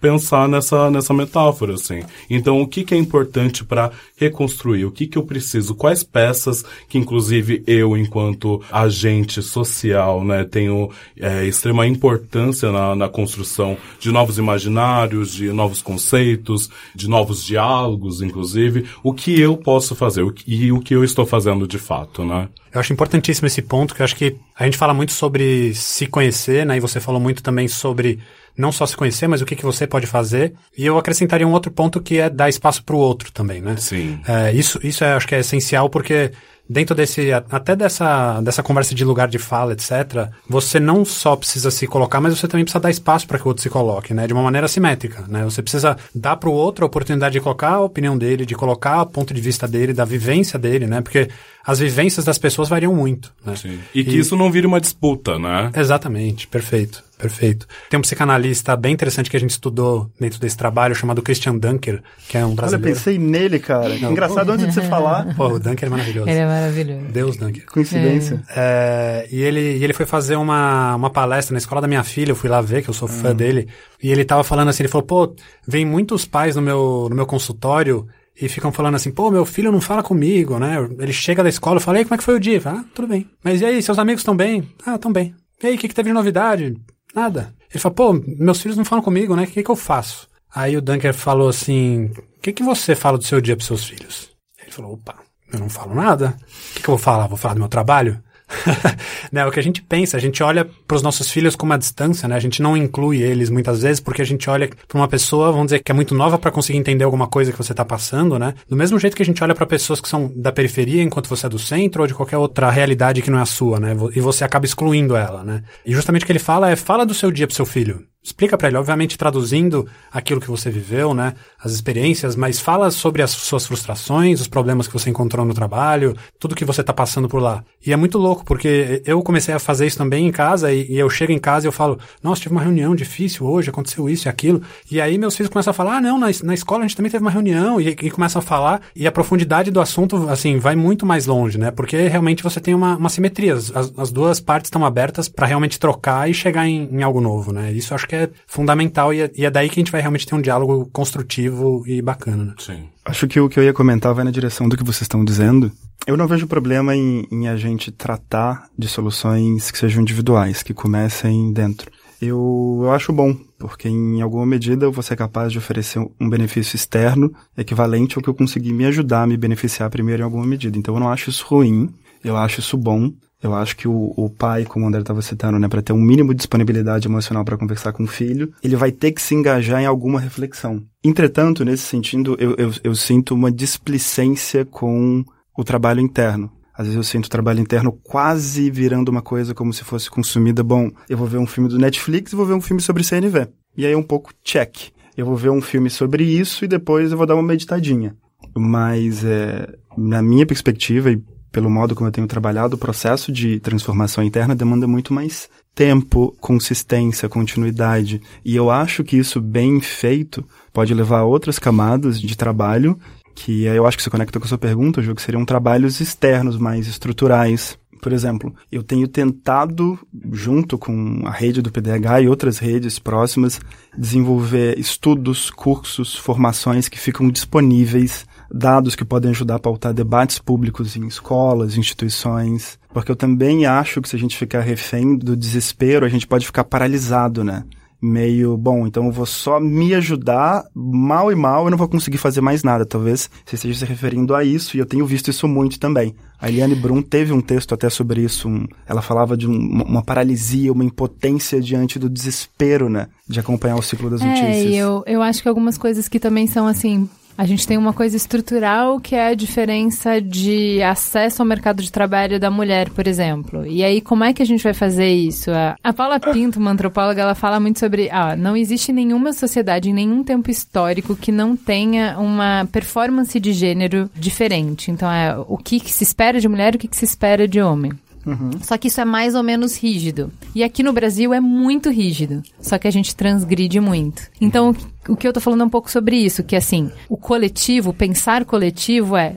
pensar nessa, nessa metáfora, assim. Então, o que, que é importante para reconstruir? O que, que eu preciso? Quais peças que, inclusive, eu, enquanto agente social, né, tenho é, extrema importância na, na construção de novos imaginários, de novos conceitos, de novos diálogos, inclusive. O que eu posso fazer o que, e o que eu estou fazendo de fato, né? Eu acho importantíssimo esse ponto, que eu acho que a gente fala muito sobre se conhecer, né? E você falou muito também sobre não só se conhecer, mas o que, que você pode fazer. E eu acrescentaria um outro ponto que é dar espaço para o outro também, né? Sim. É, isso, isso é, acho que é essencial porque dentro desse, até dessa, dessa conversa de lugar de fala, etc., você não só precisa se colocar, mas você também precisa dar espaço para que o outro se coloque, né? De uma maneira simétrica, né? Você precisa dar para o outro a oportunidade de colocar a opinião dele, de colocar o ponto de vista dele, da vivência dele, né? Porque as vivências das pessoas variam muito, né? Sim. E que e... isso não vire uma disputa, né? Exatamente, perfeito. Perfeito. Tem um psicanalista bem interessante que a gente estudou dentro desse trabalho, chamado Christian Dunker, que é um brasileiro. Olha, pensei nele, cara. Não. Engraçado antes de você falar. Pô, o Dunker é maravilhoso. Ele é maravilhoso. Deus, Dunker. Coincidência. É. É, e, ele, e ele foi fazer uma, uma palestra na escola da minha filha, eu fui lá ver, que eu sou fã hum. dele, e ele tava falando assim, ele falou, pô, vem muitos pais no meu, no meu consultório e ficam falando assim, pô, meu filho não fala comigo, né? Ele chega da escola, eu falei, como é que foi o dia? Falo, ah, tudo bem. Mas e aí, seus amigos estão bem? Ah, estão bem. E aí, o que, que teve de novidade? Nada. Ele falou, pô, meus filhos não falam comigo, né? O que, que eu faço? Aí o Dunker falou assim, o que, que você fala do seu dia pros seus filhos? Ele falou, opa, eu não falo nada. O que, que eu vou falar? Vou falar do meu trabalho? né, o que a gente pensa, a gente olha para os nossos filhos com uma distância, né? A gente não inclui eles muitas vezes porque a gente olha para uma pessoa, vamos dizer, que é muito nova para conseguir entender alguma coisa que você está passando, né? Do mesmo jeito que a gente olha para pessoas que são da periferia enquanto você é do centro ou de qualquer outra realidade que não é a sua, né? E você acaba excluindo ela, né? E justamente o que ele fala é fala do seu dia pro seu filho. Explica para ele, obviamente traduzindo aquilo que você viveu, né, as experiências, mas fala sobre as suas frustrações, os problemas que você encontrou no trabalho, tudo que você tá passando por lá. E é muito louco, porque eu comecei a fazer isso também em casa, e, e eu chego em casa e eu falo, nossa, tive uma reunião difícil hoje, aconteceu isso e aquilo. E aí meus filhos começam a falar, ah, não, na, na escola a gente também teve uma reunião, e, e começam a falar, e a profundidade do assunto, assim, vai muito mais longe, né, porque realmente você tem uma, uma simetria, as, as duas partes estão abertas para realmente trocar e chegar em, em algo novo, né. Isso acho que é fundamental e é, e é, daí que a gente vai realmente ter um diálogo construtivo e bacana. Né? Sim. Acho que o que eu ia comentar vai na direção do que vocês estão dizendo. Eu não vejo problema em, em a gente tratar de soluções que sejam individuais, que comecem dentro. Eu, eu acho bom, porque em alguma medida eu vou ser capaz de oferecer um benefício externo equivalente ao que eu consegui me ajudar a me beneficiar primeiro em alguma medida. Então eu não acho isso ruim, eu acho isso bom. Eu acho que o, o pai, como o André estava citando, né, para ter um mínimo de disponibilidade emocional para conversar com o filho, ele vai ter que se engajar em alguma reflexão. Entretanto, nesse sentido, eu, eu, eu sinto uma displicência com o trabalho interno. Às vezes eu sinto o trabalho interno quase virando uma coisa como se fosse consumida. Bom, eu vou ver um filme do Netflix e vou ver um filme sobre CNV. E aí é um pouco check. Eu vou ver um filme sobre isso e depois eu vou dar uma meditadinha. Mas, é, na minha perspectiva, e pelo modo como eu tenho trabalhado, o processo de transformação interna demanda muito mais tempo, consistência, continuidade. E eu acho que isso bem feito pode levar a outras camadas de trabalho, que eu acho que se conecta com a sua pergunta, Ju, que seriam trabalhos externos, mais estruturais. Por exemplo, eu tenho tentado, junto com a rede do PDH e outras redes próximas, desenvolver estudos, cursos, formações que ficam disponíveis dados que podem ajudar a pautar debates públicos em escolas, instituições, porque eu também acho que se a gente ficar refém do desespero, a gente pode ficar paralisado, né? Meio, bom, então eu vou só me ajudar, mal e mal, eu não vou conseguir fazer mais nada. Talvez você esteja se referindo a isso, e eu tenho visto isso muito também. A Eliane Brum teve um texto até sobre isso. Um, ela falava de um, uma paralisia, uma impotência diante do desespero, né? De acompanhar o ciclo das é, notícias. E eu, eu acho que algumas coisas que também são assim a gente tem uma coisa estrutural que é a diferença de acesso ao mercado de trabalho da mulher, por exemplo. E aí, como é que a gente vai fazer isso? A, Paula Pinto, uma antropóloga, ela fala muito sobre. Ah, não existe nenhuma sociedade em nenhum tempo histórico que não tenha uma performance de gênero diferente. Então, é o que, que se espera de mulher e o que, que se espera de homem. Uhum. Só que isso é mais ou menos rígido. E aqui no Brasil é muito rígido. Só que a gente transgride muito. Então, o que eu tô falando é um pouco sobre isso, que assim, o coletivo, pensar coletivo é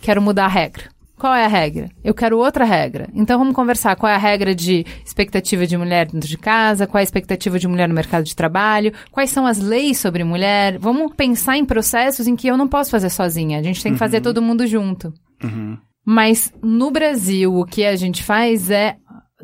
quero mudar a regra. Qual é a regra? Eu quero outra regra. Então vamos conversar. Qual é a regra de expectativa de mulher dentro de casa? Qual é a expectativa de mulher no mercado de trabalho? Quais são as leis sobre mulher? Vamos pensar em processos em que eu não posso fazer sozinha. A gente tem que fazer todo mundo junto. Uhum. Mas no Brasil, o que a gente faz é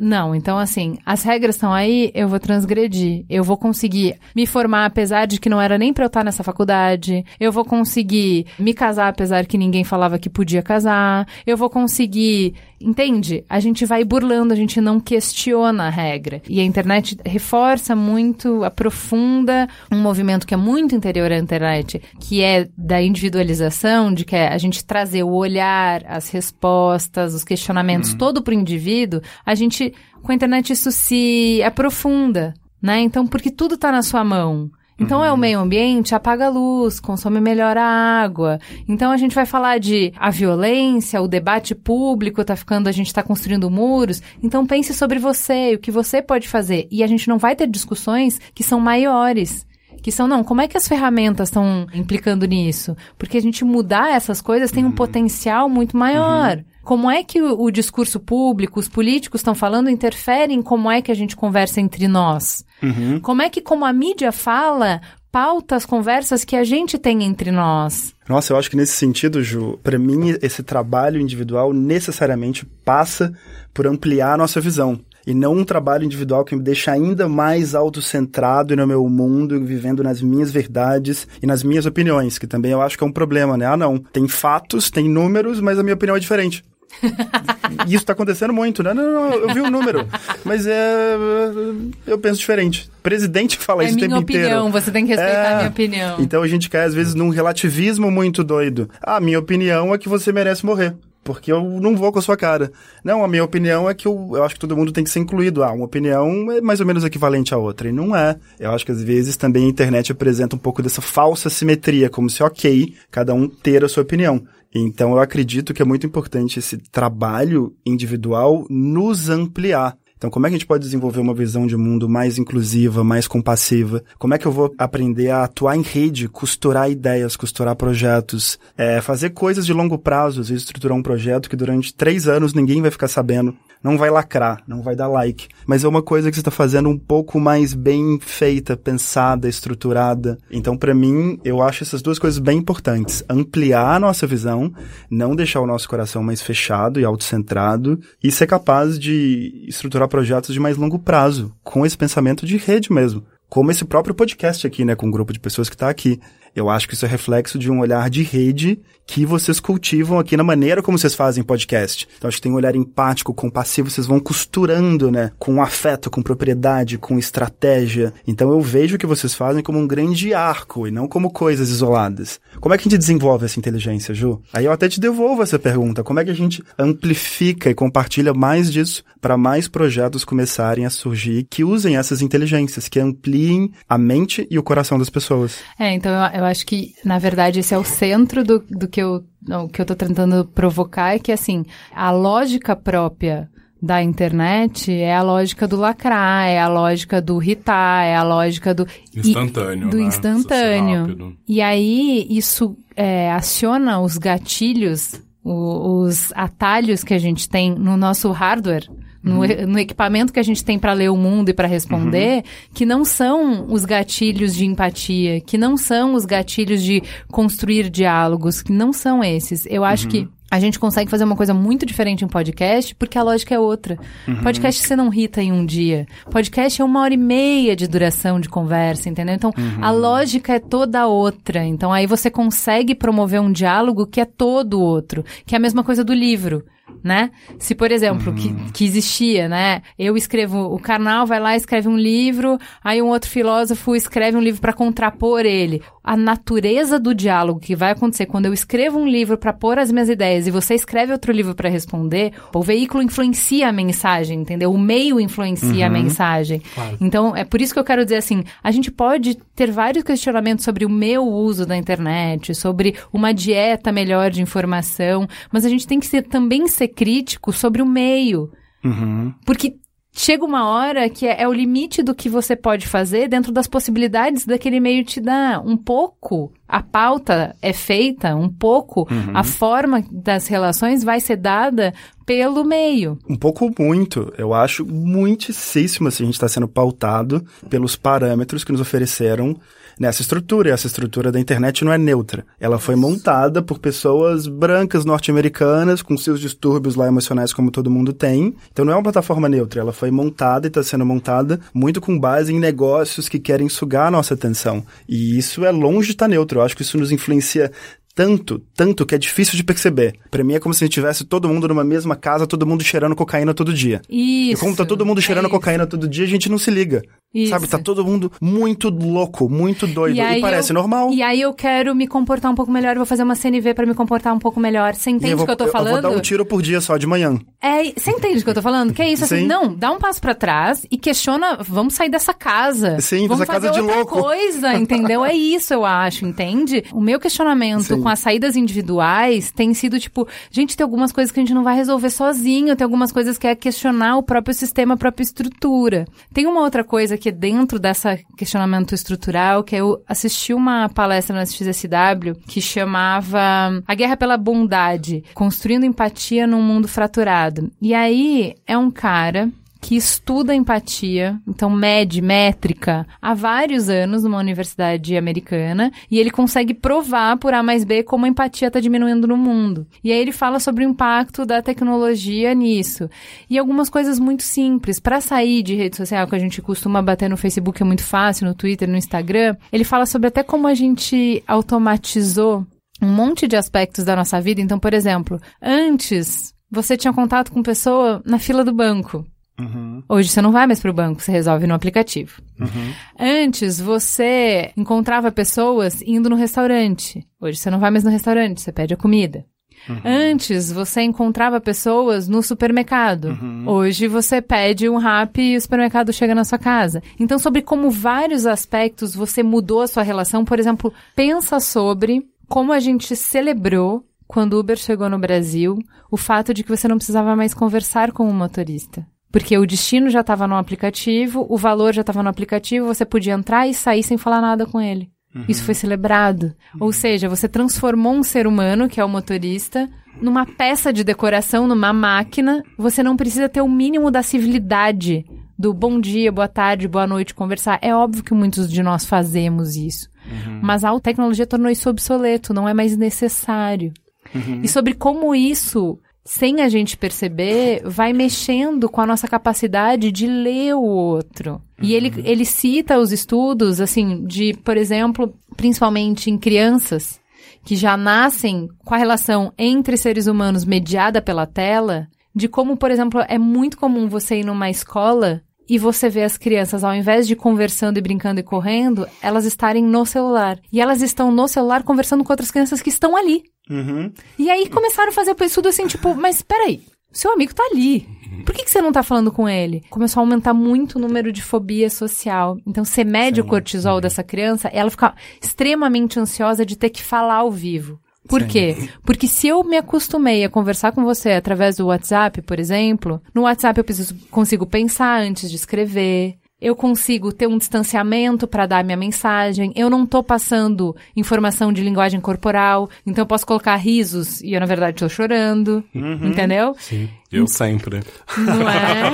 não, então assim, as regras estão aí, eu vou transgredir. Eu vou conseguir me formar apesar de que não era nem pra eu estar nessa faculdade. Eu vou conseguir me casar apesar que ninguém falava que podia casar. Eu vou conseguir, entende? A gente vai burlando, a gente não questiona a regra. E a internet reforça muito, aprofunda um movimento que é muito interior à internet, que é da individualização, de que é a gente trazer o olhar, as respostas, os questionamentos, todo pro indivíduo. A gente com a internet isso se aprofunda, né? Então, porque tudo está na sua mão. Então Uhum. é o meio ambiente, apaga a luz, consome melhor a água. Então a gente vai falar de a violência, o debate público tá ficando, a gente tá construindo muros. Então pense sobre você, o que você pode fazer. E a gente não vai ter discussões que são maiores. Que são, não, como é que as ferramentas estão implicando nisso? Porque a gente mudar essas coisas tem um Uhum. potencial muito maior. Como é que o, o discurso público, os políticos estão falando, interfere em como é que a gente conversa entre nós? Uhum. Como é que, como a mídia fala, pauta as conversas que a gente tem entre nós? Nossa, eu acho que nesse sentido, Ju, pra mim esse trabalho individual necessariamente passa por ampliar a nossa visão. E não um trabalho individual que me deixa ainda mais autocentrado no meu mundo, vivendo nas minhas verdades e nas minhas opiniões, que também eu acho que é um problema, né? Ah, não. Tem fatos, tem números, mas a minha opinião é diferente. E isso tá acontecendo muito, né? Não, não, não, eu vi o número. Mas é. Eu penso diferente. Presidente fala é isso o minha tempo opinião, inteiro. você tem que respeitar É. a minha opinião. Então a gente cai, às vezes, num relativismo muito doido. Ah, minha opinião é que você merece morrer. Porque eu não vou com a sua cara. Não, a minha opinião é que eu, eu acho que todo mundo tem que ser incluído. Ah, uma opinião é mais ou menos equivalente à outra. E não é. Eu acho que às vezes também a internet apresenta um pouco dessa falsa simetria, como se, ok, cada um ter a sua opinião. Então eu acredito que é muito importante esse trabalho individual nos ampliar. Então, como é que a gente pode desenvolver uma visão de mundo mais inclusiva, mais compassiva? Como é que eu vou aprender a atuar em rede, costurar ideias, costurar projetos, é, fazer coisas de longo prazo, às vezes estruturar um projeto que durante três anos ninguém vai ficar sabendo, não vai lacrar, não vai dar like, mas é uma coisa que você está fazendo um pouco mais bem feita, pensada, estruturada. Então, para mim, eu acho essas duas coisas bem importantes: ampliar a nossa visão, não deixar o nosso coração mais fechado e autocentrado, e ser capaz de estruturar projetos de mais longo prazo, com esse pensamento de rede mesmo. Como esse próprio podcast aqui, né, com um grupo de pessoas que está aqui. Eu acho que isso é reflexo de um olhar de rede que vocês cultivam aqui na maneira como vocês fazem podcast. Então acho que tem um olhar empático, compassivo, vocês vão costurando, né, com afeto, com propriedade, com estratégia. Então eu vejo o que vocês fazem como um grande arco e não como coisas isoladas. Como é que a gente desenvolve essa inteligência, Ju? Aí eu até te devolvo essa pergunta. Como é que a gente amplifica e compartilha mais disso para mais projetos começarem a surgir que usem essas inteligências, que ampliem a mente e o coração das pessoas? É, então eu, eu acho que, na verdade, esse é o centro do, do que eu não, que eu tô tentando provocar é que, assim, a lógica própria da internet é a lógica do lacrar, é a lógica do irritar, é a lógica do... Instantâneo, e, do né? instantâneo. E aí, isso é, aciona os gatilhos, o- os atalhos que a gente tem no nosso hardware, no, e- no equipamento que a gente tem para ler o mundo e para responder, que não são os gatilhos de empatia, que não são os gatilhos de construir diálogos, que não são esses. Eu acho que a gente consegue fazer uma coisa muito diferente em podcast, porque a lógica é outra. Podcast você não irrita em um dia. Podcast é uma hora e meia de duração de conversa, entendeu? Então, a lógica é toda outra. Então, aí você consegue promover um diálogo que é todo outro. Que é a mesma coisa do livro. Né? Se, por exemplo, que, que existia, né? Eu escrevo, o Karnal vai lá e escreve um livro, aí um outro filósofo escreve um livro para contrapor ele. A natureza do diálogo que vai acontecer quando eu escrevo um livro para pôr as minhas ideias e você escreve outro livro para responder, o veículo influencia a mensagem, entendeu? O meio influencia a mensagem. Claro. Então, é por isso que eu quero dizer assim, a gente pode ter vários questionamentos sobre o meu uso da internet, sobre uma dieta melhor de informação, mas a gente tem que ser, também ser crítico sobre o meio. Uhum. Porque chega uma hora que é, é, o limite do que você pode fazer dentro das possibilidades daquele meio te dá. Um pouco a pauta é feita, um pouco uhum. a forma das relações vai ser dada pelo meio. Um pouco muito. Eu acho muitíssimo assim, a gente está sendo pautado pelos parâmetros que nos ofereceram nessa estrutura. E essa estrutura da internet não é neutra. Ela foi montada por pessoas brancas norte-americanas com seus distúrbios lá emocionais como todo mundo tem. Então não é uma plataforma neutra. Ela foi montada e está sendo montada muito com base em negócios que querem sugar a nossa atenção. E isso é longe de estar tá neutro. Eu acho que isso nos influencia tanto, tanto que é difícil de perceber. Pra mim é como se a gente tivesse todo mundo numa mesma casa, todo mundo cheirando cocaína todo dia. Isso. E como tá todo mundo cheirando é cocaína todo dia, a gente não se liga. Isso. Sabe, tá todo mundo muito louco, muito doido. E, e parece eu, normal. E aí eu quero me comportar um pouco melhor, vou fazer uma CNV para me comportar um pouco melhor. Você entende o que eu tô falando? Eu vou dar um tiro por dia só de manhã. É, você entende o que eu tô falando? Que é isso, assim, Sim. não, dá um passo para trás e questiona, vamos sair dessa casa. Sim, vamos fazer casa de outra louco. coisa, entendeu? É isso, eu acho, entende? O meu questionamento Sim. com as saídas individuais tem sido tipo, gente, tem algumas coisas que a gente não vai resolver sozinho, tem algumas coisas que é questionar o próprio sistema, a própria estrutura. Tem uma outra coisa que é dentro dessa esse questionamento estrutural, que eu assisti uma palestra na XSW que chamava A Guerra pela Bondade, Construindo Empatia num Mundo Fraturado. E aí é um cara que estuda empatia, então mede métrica, há vários anos numa universidade americana, e ele consegue provar por A mais B como a empatia está diminuindo no mundo. E aí ele fala sobre o impacto da tecnologia nisso. E algumas coisas muito simples. Para sair de rede social, que a gente costuma bater no Facebook, é muito fácil, no Twitter, no Instagram, ele fala sobre até como a gente automatizou um monte de aspectos da nossa vida. Então, por exemplo, antes você tinha contato com pessoa na fila do banco. Uhum. Hoje você não vai mais para o banco, você resolve no aplicativo. Uhum. Antes você encontrava pessoas indo no restaurante. Hoje você não vai mais no restaurante, você pede a comida. Uhum. Antes você encontrava pessoas no supermercado. Uhum. Hoje você pede um rap e o supermercado chega na sua casa. Então, sobre como vários aspectos você mudou a sua relação, por exemplo, pensa sobre como a gente celebrou quando o Uber chegou no Brasil, o fato de que você não precisava mais conversar com o motorista. Porque o destino já estava no aplicativo, o valor já estava no aplicativo, você podia entrar e sair sem falar nada com ele. Uhum. Isso foi celebrado. Uhum. Ou seja, você transformou um ser humano, que é o motorista, numa peça de decoração, numa máquina. Você não precisa ter o mínimo da civilidade do bom dia, boa tarde, boa noite, conversar. É óbvio que muitos de nós fazemos isso. Uhum. Mas a tecnologia tornou isso obsoleto, não é mais necessário. Uhum. E sobre como isso sem a gente perceber, vai mexendo com a nossa capacidade de ler o outro. E ele, uhum. ele cita os estudos, assim, de, por exemplo, principalmente em crianças, que já nascem com a relação entre seres humanos mediada pela tela, de como, por exemplo, é muito comum você ir numa escola e você vê as crianças, ao invés de conversando e brincando e correndo, elas estarem no celular. E elas estão no celular conversando com outras crianças que estão ali. Uhum. E aí começaram a fazer o estudo assim, tipo, mas peraí, seu amigo tá ali. Por que, que você não tá falando com ele? Começou a aumentar muito o número de fobia social. Então, você mede Sim. o cortisol dessa criança, ela fica extremamente ansiosa de ter que falar ao vivo. Por Sim. quê? Porque se eu me acostumei a conversar com você através do WhatsApp, por exemplo, no WhatsApp eu preciso, consigo pensar antes de escrever, eu consigo ter um distanciamento para dar minha mensagem, eu não tô passando informação de linguagem corporal, então eu posso colocar risos e eu, na verdade, tô chorando, uhum. entendeu? Sim. Eu sempre. Não é?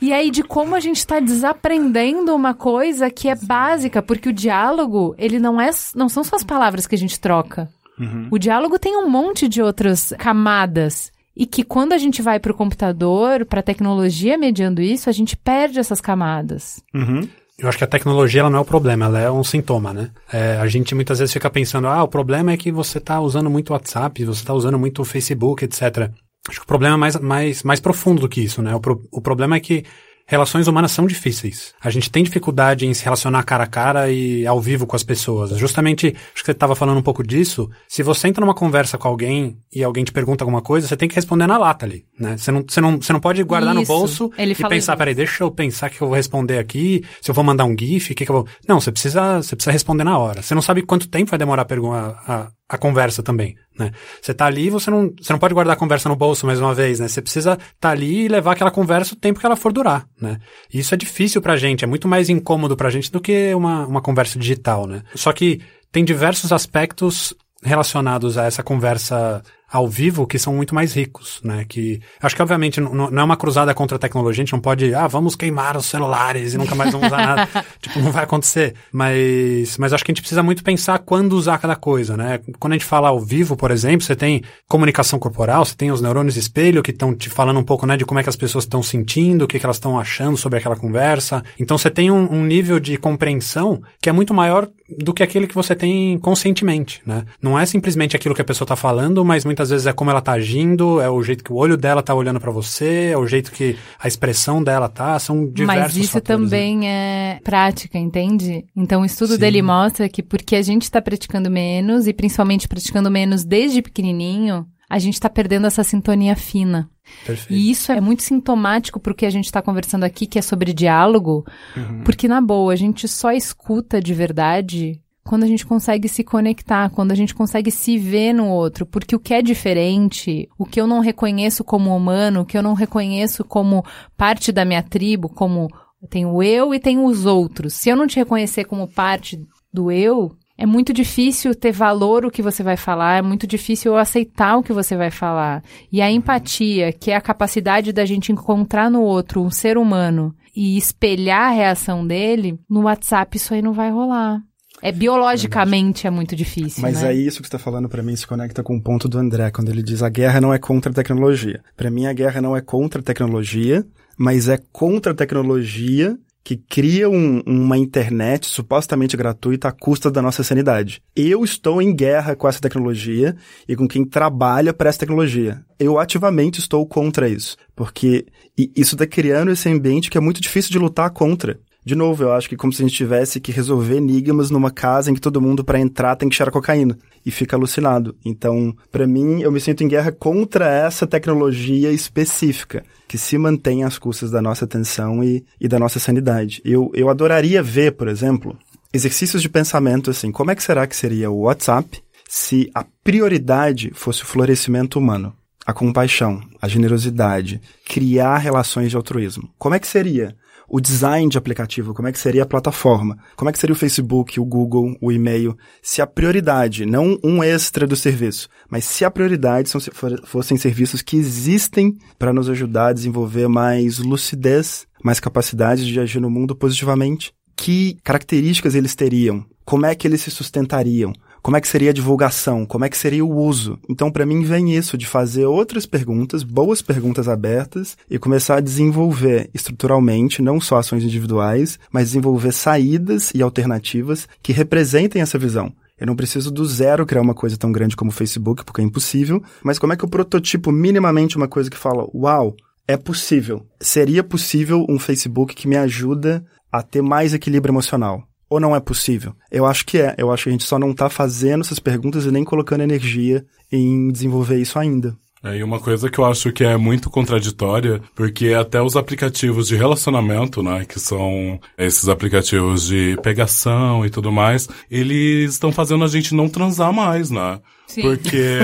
e aí, de como a gente está desaprendendo uma coisa que é básica, porque o diálogo, ele não é, não são só as palavras que a gente troca. Uhum. O diálogo tem um monte de outras camadas e que quando a gente vai para o computador, para a tecnologia mediando isso, a gente perde essas camadas. Uhum. Eu acho que a tecnologia ela não é o problema, ela é um sintoma, né? É, a gente muitas vezes fica pensando, ah, o problema é que você está usando muito WhatsApp, você está usando muito Facebook, etc. Acho que o problema é mais, mais, mais profundo do que isso, né? O, pro, o problema é que relações humanas são difíceis. A gente tem dificuldade em se relacionar cara a cara e ao vivo com as pessoas. Justamente, acho que você estava falando um pouco disso. Se você entra numa conversa com alguém e alguém te pergunta alguma coisa, você tem que responder na lata ali, né? Você não, você não, você não pode guardar isso. no bolso Ele e pensar, peraí, deixa eu pensar o que eu vou responder aqui, se eu vou mandar um GIF, o que, que eu vou... Não, você precisa, você precisa responder na hora. Você não sabe quanto tempo vai demorar a, a, a conversa também, né? Você tá ali, você não, você não pode guardar a conversa no bolso mais uma vez, né? Você precisa estar tá ali e levar aquela conversa o tempo que ela for durar, né? E isso é difícil pra gente, é muito mais incômodo pra gente do que uma, uma conversa digital, né? Só que tem diversos aspectos relacionados a essa conversa ao vivo que são muito mais ricos, né? Que acho que obviamente não, não, é uma cruzada contra a tecnologia, a gente não pode, ah, vamos queimar os celulares e nunca mais vamos usar nada. tipo, não vai acontecer. Mas, mas acho que a gente precisa muito pensar quando usar cada coisa, né? Quando a gente fala ao vivo, por exemplo, você tem comunicação corporal, você tem os neurônios espelho que estão te falando um pouco, né, de como é que as pessoas estão sentindo, o que, que elas estão achando sobre aquela conversa. Então você tem um, um nível de compreensão que é muito maior do que aquele que você tem conscientemente, né? Não é simplesmente aquilo que a pessoa está falando, mas muitas vezes é como ela está agindo, é o jeito que o olho dela está olhando para você, é o jeito que a expressão dela tá, são diversos Mas isso fatores, né? também né? é prática, entende? Então o estudo Sim. dele mostra que porque a gente está praticando menos e principalmente praticando menos desde pequenininho, a gente está perdendo essa sintonia fina. Perfeito. E isso é muito sintomático para o que a gente está conversando aqui, que é sobre diálogo, uhum. porque, na boa, a gente só escuta de verdade quando a gente consegue se conectar, quando a gente consegue se ver no outro, porque o que é diferente, o que eu não reconheço como humano, o que eu não reconheço como parte da minha tribo, como tem o eu e tem os outros. Se eu não te reconhecer como parte do eu, é muito difícil ter valor o que você vai falar, é muito difícil eu aceitar o que você vai falar. E a empatia, que é a capacidade da gente encontrar no outro um ser humano e espelhar a reação dele, no WhatsApp isso aí não vai rolar. É biologicamente é muito difícil. Mas né? aí isso que você está falando para mim se conecta com o ponto do André, quando ele diz a guerra não é contra a tecnologia. Para mim a guerra não é contra a tecnologia, mas é contra a tecnologia que cria um, uma internet supostamente gratuita à custa da nossa sanidade. Eu estou em guerra com essa tecnologia e com quem trabalha para essa tecnologia. Eu ativamente estou contra isso, porque isso está criando esse ambiente que é muito difícil de lutar contra. De novo, eu acho que como se a gente tivesse que resolver enigmas numa casa em que todo mundo para entrar tem que cheirar cocaína e fica alucinado. Então, para mim, eu me sinto em guerra contra essa tecnologia específica que se mantém às custas da nossa atenção e, e da nossa sanidade. Eu, eu adoraria ver, por exemplo, exercícios de pensamento assim, como é que será que seria o WhatsApp se a prioridade fosse o florescimento humano? A compaixão, a generosidade, criar relações de altruísmo. Como é que seria o design de aplicativo, como é que seria a plataforma, como é que seria o Facebook, o Google, o e-mail, se a prioridade, não um extra do serviço, mas se a prioridade são, fossem serviços que existem para nos ajudar a desenvolver mais lucidez, mais capacidade de agir no mundo positivamente, que características eles teriam? Como é que eles se sustentariam? Como é que seria a divulgação, como é que seria o uso. Então, para mim, vem isso de fazer outras perguntas, boas perguntas abertas, e começar a desenvolver estruturalmente, não só ações individuais, mas desenvolver saídas e alternativas que representem essa visão. Eu não preciso do zero criar uma coisa tão grande como o Facebook, porque é impossível, mas como é que eu prototipo minimamente uma coisa que fala, uau, é possível. Seria possível um Facebook que me ajuda a ter mais equilíbrio emocional ou não é possível? Eu acho que é. Eu acho que a gente só não está fazendo essas perguntas e nem colocando energia em desenvolver isso ainda. É, e uma coisa que eu acho que é muito contraditória, porque até os aplicativos de relacionamento, né, que são esses aplicativos de pegação e tudo mais, eles estão fazendo a gente não transar mais, né? Sim. Porque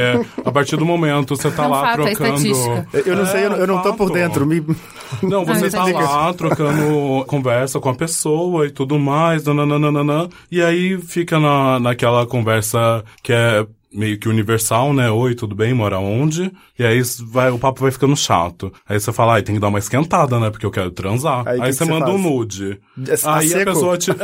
a partir do momento você tá é lá fato, trocando. É eu não sei, eu, eu não tô por dentro. Me... Não, você tá lá trocando conversa com a pessoa e tudo mais, nananana, e aí fica na, naquela conversa que é meio que universal, né? Oi, tudo bem? Mora onde? E aí vai, o papo vai ficando chato. Aí você fala, ai, tem que dar uma esquentada, né? Porque eu quero transar. Aí, aí você, você manda faz? um nude. Tá aí seco? a pessoa te. É,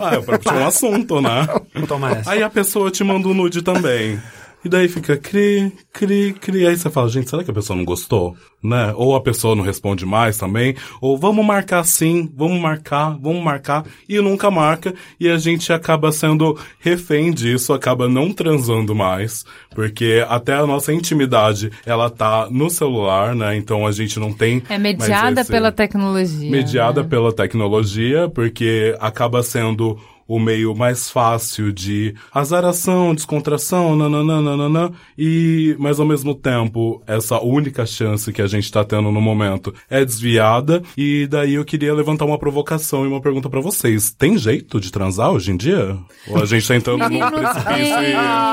ah, é pra puxar um assunto, né? Toma essa. Aí a pessoa te manda um nude também. E daí fica cri, cri, cri. Aí você fala, gente, será que a pessoa não gostou? Né? Ou a pessoa não responde mais também. Ou vamos marcar sim, vamos marcar, vamos marcar. E nunca marca. E a gente acaba sendo refém disso, acaba não transando mais. Porque até a nossa intimidade, ela tá no celular, né? Então a gente não tem. É mediada esse... pela tecnologia. Mediada né? pela tecnologia, porque acaba sendo o meio mais fácil de azaração, descontração, nananana, e, mas ao mesmo tempo, essa única chance que a gente tá tendo no momento é desviada, e daí eu queria levantar uma provocação e uma pergunta para vocês. Tem jeito de transar hoje em dia? Ou a gente tá entrando num precipício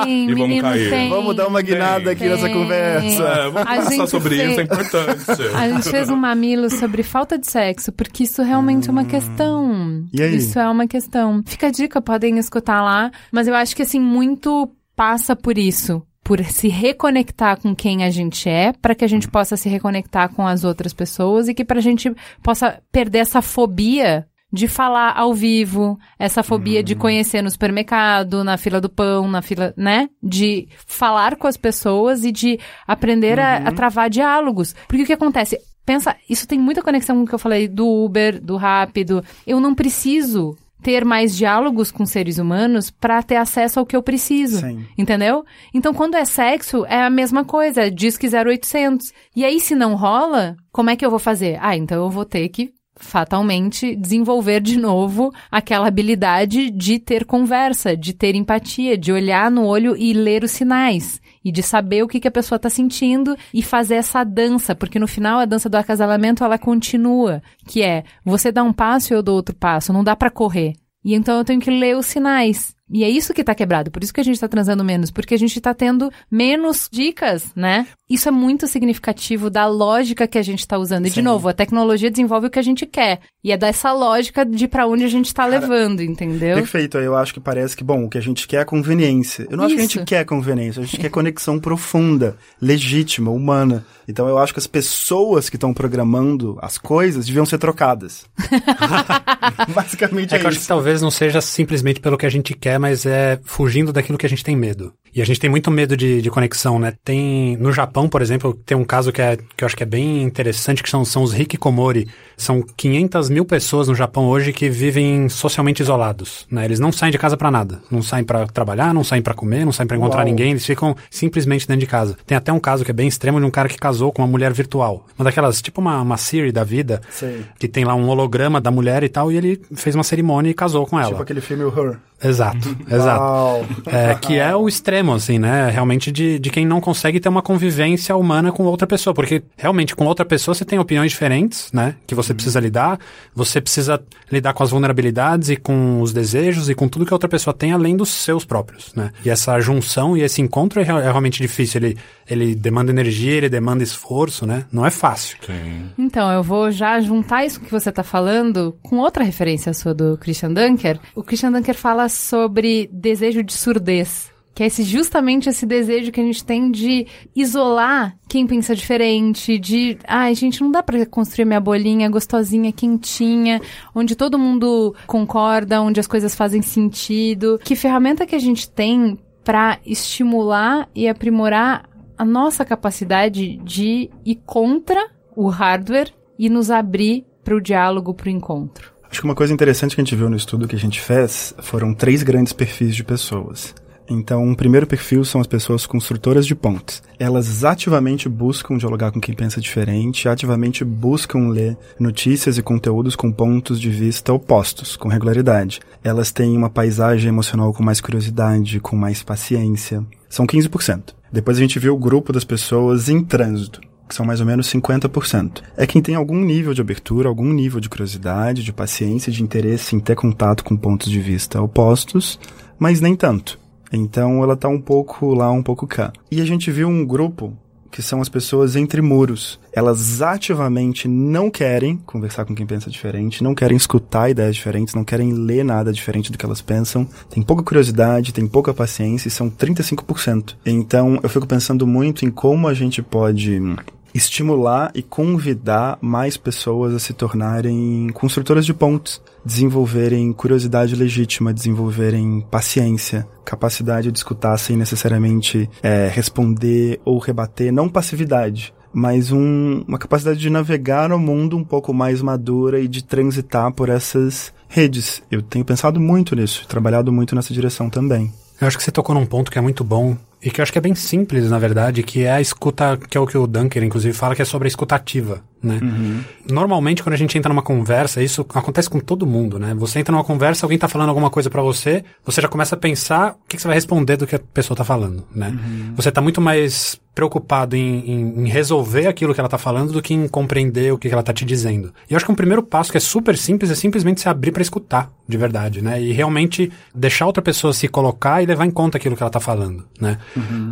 e, e vamos cair? Tem. Vamos dar uma guinada aqui nessa conversa. É, vamos a conversar sobre fez... isso, é importante. A gente fez um mamilo sobre falta de sexo, porque isso realmente hum. é uma hum. questão. E aí? Isso é uma questão. Fica a dica, podem escutar lá, mas eu acho que assim, muito passa por isso por se reconectar com quem a gente é, para que a gente possa se reconectar com as outras pessoas e que para a gente possa perder essa fobia de falar ao vivo, essa fobia uhum. de conhecer no supermercado, na fila do pão, na fila, né? De falar com as pessoas e de aprender uhum. a, a, uhum. travar diálogos. Porque o que acontece? Pensa, isso tem muita conexão com o que eu falei do Uber, do Rápido. Eu não preciso ter mais diálogos com seres humanos para ter acesso ao que eu preciso. Sim. Entendeu? Então, quando é sexo, é a mesma coisa, diz que 0800. E aí, se não rola, como é que eu vou fazer? Ah, então eu vou ter que fatalmente desenvolver de novo aquela habilidade de ter conversa, de ter empatia, de olhar no olho e ler os sinais e de saber o que, que a pessoa está sentindo e fazer essa dança, porque no final a dança do acasalamento ela continua, que é você dá um passo e eu dou outro passo, não dá para correr. E então eu tenho que ler os sinais. E é isso que tá quebrado. Por isso que a gente tá transando menos. Porque a gente tá tendo menos dicas, né? Isso é muito significativo da lógica que a gente tá usando. E, Sim. de novo, a tecnologia desenvolve o que a gente quer. E é dessa lógica de para onde a gente tá Cara, levando, entendeu? Perfeito. Eu acho que parece que, bom, o que a gente quer é conveniência. Eu não isso. acho que a gente quer conveniência. A gente quer conexão profunda, legítima, humana. Então eu acho que as pessoas que estão programando as coisas deviam ser trocadas. Basicamente é, é que eu acho que talvez não seja simplesmente pelo que a gente quer, mas é fugindo daquilo que a gente tem medo. E a gente tem muito medo de, de conexão, né? Tem, no Japão, por exemplo, tem um caso que, é, que eu acho que é bem interessante, que são, são os hikikomori. São 500 mil pessoas no Japão hoje que vivem socialmente isolados, né? Eles não saem de casa para nada. Não saem para trabalhar, não saem para comer, não saem para encontrar Uau. ninguém. Eles ficam simplesmente dentro de casa. Tem até um caso que é bem extremo de um cara que casou com uma mulher virtual. Uma daquelas, tipo uma, uma Siri da vida, Sim. que tem lá um holograma da mulher e tal, e ele fez uma cerimônia e casou com ela. Tipo aquele filme Her. Exato, exato. É, que é o extremo, assim, né? Realmente de, de quem não consegue ter uma convivência humana com outra pessoa. Porque realmente com outra pessoa você tem opiniões diferentes, né? Que você uhum. precisa lidar. Você precisa lidar com as vulnerabilidades e com os desejos e com tudo que a outra pessoa tem além dos seus próprios, né? E essa junção e esse encontro é, é realmente difícil. Ele, ele demanda energia, ele demanda esforço, né? Não é fácil. Sim. Então, eu vou já juntar isso que você está falando com outra referência sua do Christian Dunker. O Christian Dunker fala sobre desejo de surdez. Que é esse, justamente esse desejo que a gente tem de isolar quem pensa diferente, de, ai, gente, não dá para construir minha bolinha gostosinha, quentinha, onde todo mundo concorda, onde as coisas fazem sentido. Que ferramenta que a gente tem para estimular e aprimorar a nossa capacidade de ir contra o hardware e nos abrir para o diálogo, para o encontro? Acho que uma coisa interessante que a gente viu no estudo que a gente fez foram três grandes perfis de pessoas. Então, o primeiro perfil são as pessoas construtoras de pontes. Elas ativamente buscam dialogar com quem pensa diferente, ativamente buscam ler notícias e conteúdos com pontos de vista opostos, com regularidade. Elas têm uma paisagem emocional com mais curiosidade, com mais paciência. São 15%. Depois a gente viu o grupo das pessoas em trânsito que são mais ou menos 50%. É quem tem algum nível de abertura, algum nível de curiosidade, de paciência, de interesse em ter contato com pontos de vista opostos, mas nem tanto. Então ela tá um pouco lá, um pouco cá. E a gente viu um grupo que são as pessoas entre muros. Elas ativamente não querem conversar com quem pensa diferente, não querem escutar ideias diferentes, não querem ler nada diferente do que elas pensam, tem pouca curiosidade, tem pouca paciência e são 35%. Então eu fico pensando muito em como a gente pode estimular e convidar mais pessoas a se tornarem construtoras de pontes, desenvolverem curiosidade legítima, desenvolverem paciência, capacidade de escutar sem necessariamente é, responder ou rebater, não passividade, mas um, uma capacidade de navegar no mundo um pouco mais madura e de transitar por essas redes. Eu tenho pensado muito nisso, trabalhado muito nessa direção também. Eu acho que você tocou num ponto que é muito bom e que eu acho que é bem simples, na verdade, que é a escuta, que é o que o Dunker, inclusive, fala, que é sobre a escutativa, né? Normalmente, quando a gente entra numa conversa, isso acontece com todo mundo, né? Você entra numa conversa, alguém tá falando alguma coisa pra você, você já começa a pensar o que, que você vai responder do que a pessoa tá falando, né? Você tá muito mais preocupado em, em- em resolver aquilo que ela tá falando do que em compreender o que, que ela tá te dizendo. E eu acho que um primeiro passo que é super simples é simplesmente se abrir pra escutar, de verdade, né? E realmente deixar outra pessoa se colocar e levar em conta aquilo que ela tá falando, né?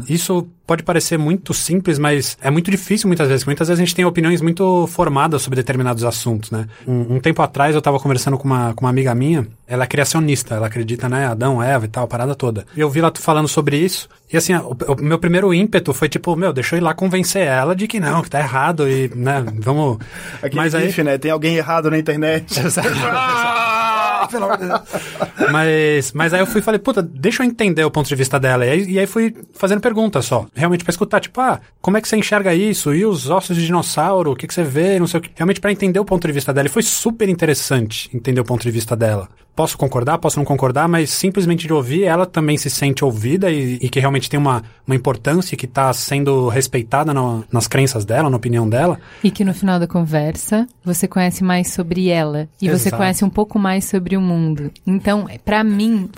Isso pode parecer muito simples, mas é muito difícil muitas vezes. Muitas vezes a gente tem opiniões muito formadas sobre determinados assuntos, né? Um, um tempo atrás eu estava conversando com uma, com uma amiga minha, ela é criacionista, ela acredita, né, Adão, Eva e tal, parada toda. E eu vi ela falando sobre isso, e assim, o, o meu primeiro ímpeto foi tipo, meu, deixa eu ir lá convencer ela de que não, que tá errado e, né, vamos... Aquele mas aí... né? Tem alguém errado na internet. Ah, pelo amor de Deus. mas, mas aí eu fui e falei, puta, deixa eu entender o ponto de vista dela. E aí, e aí fui fazendo perguntas só. Realmente pra escutar, tipo, ah, como é que você enxerga isso? E os ossos de dinossauro? O que, que você vê? Não sei o que. Realmente pra entender o ponto de vista dela. E foi super interessante entender o ponto de vista dela. Posso concordar, posso não concordar, mas simplesmente de ouvir, ela também se sente ouvida e, e que realmente tem uma, uma importância e que tá sendo respeitada no- nas crenças dela, na opinião dela. E que no final da conversa você conhece mais sobre ela e você Exato. conhece um pouco mais sobre o mundo. Então, pra mim,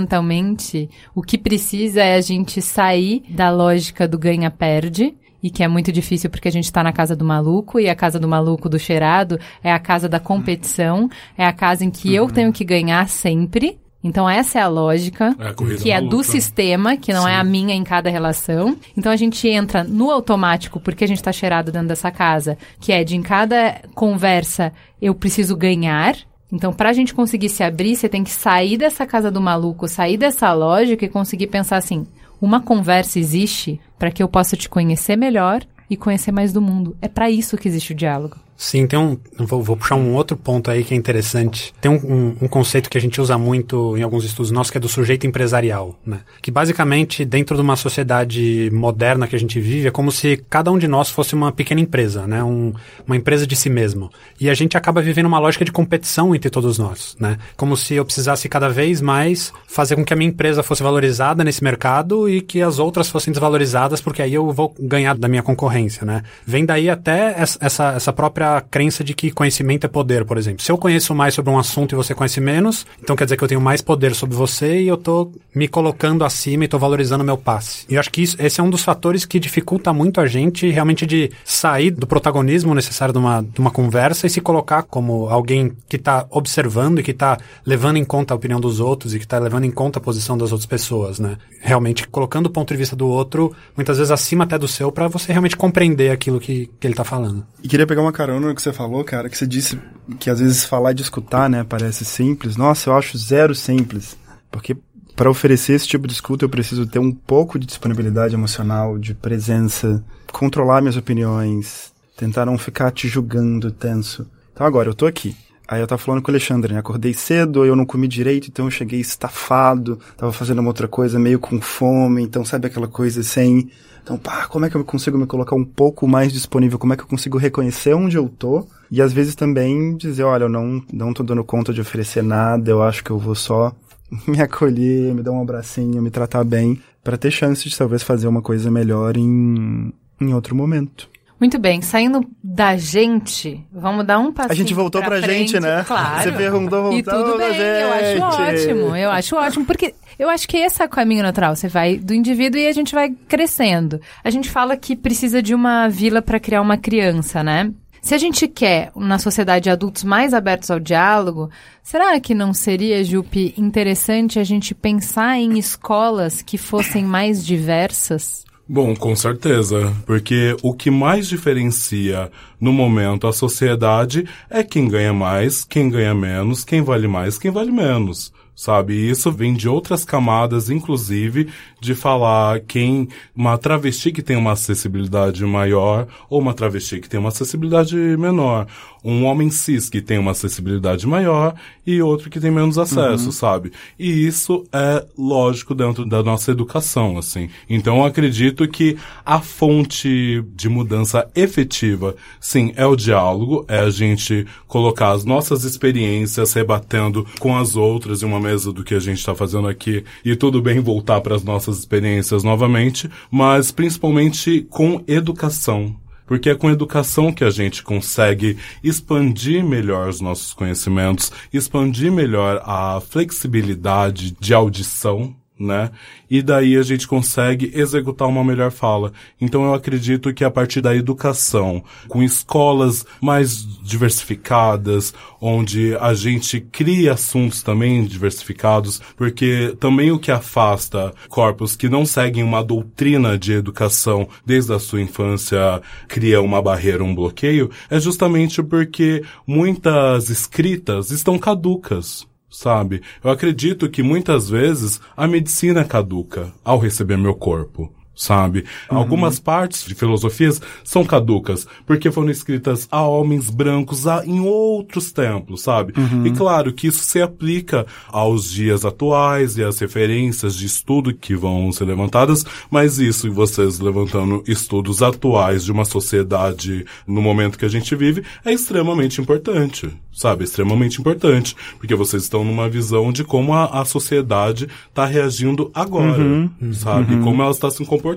fundamentalmente, o que precisa é a gente sair da lógica do ganha-perde. E que é muito difícil porque a gente tá na casa do maluco, e a casa do maluco do cheirado é a casa da competição, é a casa em que eu tenho que ganhar sempre. Então essa é a lógica, É a que é do sistema, que não é a minha em cada relação. Então a gente entra no automático porque a gente tá cheirado dentro dessa casa, que é de em cada conversa eu preciso ganhar. Então, pra gente conseguir se abrir, você tem que sair dessa casa do maluco, sair dessa lógica e conseguir pensar assim: uma conversa existe para que eu possa te conhecer melhor e conhecer mais do mundo. É pra isso que existe o diálogo. Sim, tem um. Vou, vou puxar um outro ponto aí que é interessante. Tem um, um- um conceito que a gente usa muito em alguns estudos nossos, que é do sujeito empresarial, né? Que basicamente, dentro de uma sociedade moderna que a gente vive, é como se cada um de nós fosse uma pequena empresa, né? Um- uma empresa de si mesmo. E a gente acaba vivendo uma lógica de competição entre todos nós, né? Como se eu precisasse cada vez mais fazer com que a minha empresa fosse valorizada nesse mercado e que as outras fossem desvalorizadas, porque aí eu vou ganhar da minha concorrência, né? Vem daí até essa- essa, essa própria crença de que conhecimento é poder, por exemplo. Se eu conheço mais sobre um assunto e você conhece menos, então quer dizer que eu tenho mais poder sobre você e eu tô me colocando acima e tô valorizando meu passe. E eu acho que isso, esse é um dos fatores que dificulta muito a gente realmente de sair do protagonismo necessário de uma, de uma conversa e se colocar como alguém que tá observando e que tá levando em conta a opinião dos outros e que tá levando em conta a posição das outras pessoas, né? Realmente colocando o ponto de vista do outro, muitas vezes acima até do seu, para você realmente compreender aquilo que, que ele tá falando. E queria pegar uma carona no que você falou, cara, que você disse que às vezes falar de escutar, né, parece simples. Nossa, eu acho zero simples. Porque para oferecer esse tipo de escuta eu preciso ter um pouco de disponibilidade emocional, de presença, controlar minhas opiniões, tentar não ficar te julgando tenso. Então agora, eu tô aqui. Aí eu tava falando com o Alexandre, né? Acordei cedo, eu não comi direito, então eu cheguei estafado, tava fazendo uma outra coisa meio com fome, então sabe aquela coisa sem. Então, pá, como é que eu consigo me colocar um pouco mais disponível? Como é que eu consigo reconhecer onde eu tô? E às vezes também dizer, olha, eu não, não tô dando conta de oferecer nada, eu acho que eu vou só me acolher, me dar um abracinho, me tratar bem, para ter chance de talvez fazer uma coisa melhor em, em outro momento. Muito bem, saindo da gente, vamos dar um passinho A gente voltou pra, frente, gente, né? Claro. Você perguntou, E voltou tudo pra bem, eu acho gente. ótimo, eu acho ótimo, porque eu acho que esse é o caminho natural. Você vai do indivíduo e a gente vai crescendo. A gente fala que precisa de uma vila para criar uma criança, né? Se a gente quer, na sociedade, adultos mais abertos ao diálogo, será que não seria, Jupe, interessante a gente pensar em escolas que fossem mais diversas? Bom, com certeza, porque o que mais diferencia no momento a sociedade é quem ganha mais, quem ganha menos, quem vale mais, quem vale menos. Sabe, isso vem de outras camadas, inclusive, de falar quem, uma travesti que tem uma acessibilidade maior, ou uma travesti que tem uma acessibilidade menor. Um homem cis que tem uma acessibilidade maior e outro que tem menos acesso, sabe? E isso é lógico dentro da nossa educação, assim. Então eu acredito que a fonte de mudança efetiva, sim, é o diálogo, é a gente colocar as nossas experiências rebatendo com as outras em uma mesa do que a gente está fazendo aqui e tudo bem voltar para as nossas experiências novamente, mas principalmente com educação. Porque é com educação que a gente consegue expandir melhor os nossos conhecimentos, expandir melhor a flexibilidade de audição né? E daí a gente consegue executar uma melhor fala. Então eu acredito que a partir da educação, com escolas mais diversificadas, onde a gente cria assuntos também diversificados, porque também o que afasta corpos que não seguem uma doutrina de educação desde a sua infância cria uma barreira, um bloqueio, é justamente porque muitas escritas estão caducas sabe? Eu acredito que muitas vezes a medicina caduca ao receber meu corpo sabe? Uhum. Algumas partes de filosofias são caducas, porque foram escritas a homens brancos a, em outros tempos, sabe? Uhum. E claro que isso se aplica aos dias atuais e às referências de estudo que vão ser levantadas, mas isso, e vocês levantando estudos atuais de uma sociedade no momento que a gente vive, é extremamente importante, sabe? Extremamente importante, porque vocês estão numa visão de como a, a sociedade está reagindo agora, uhum. sabe? Uhum. Como ela está se comportando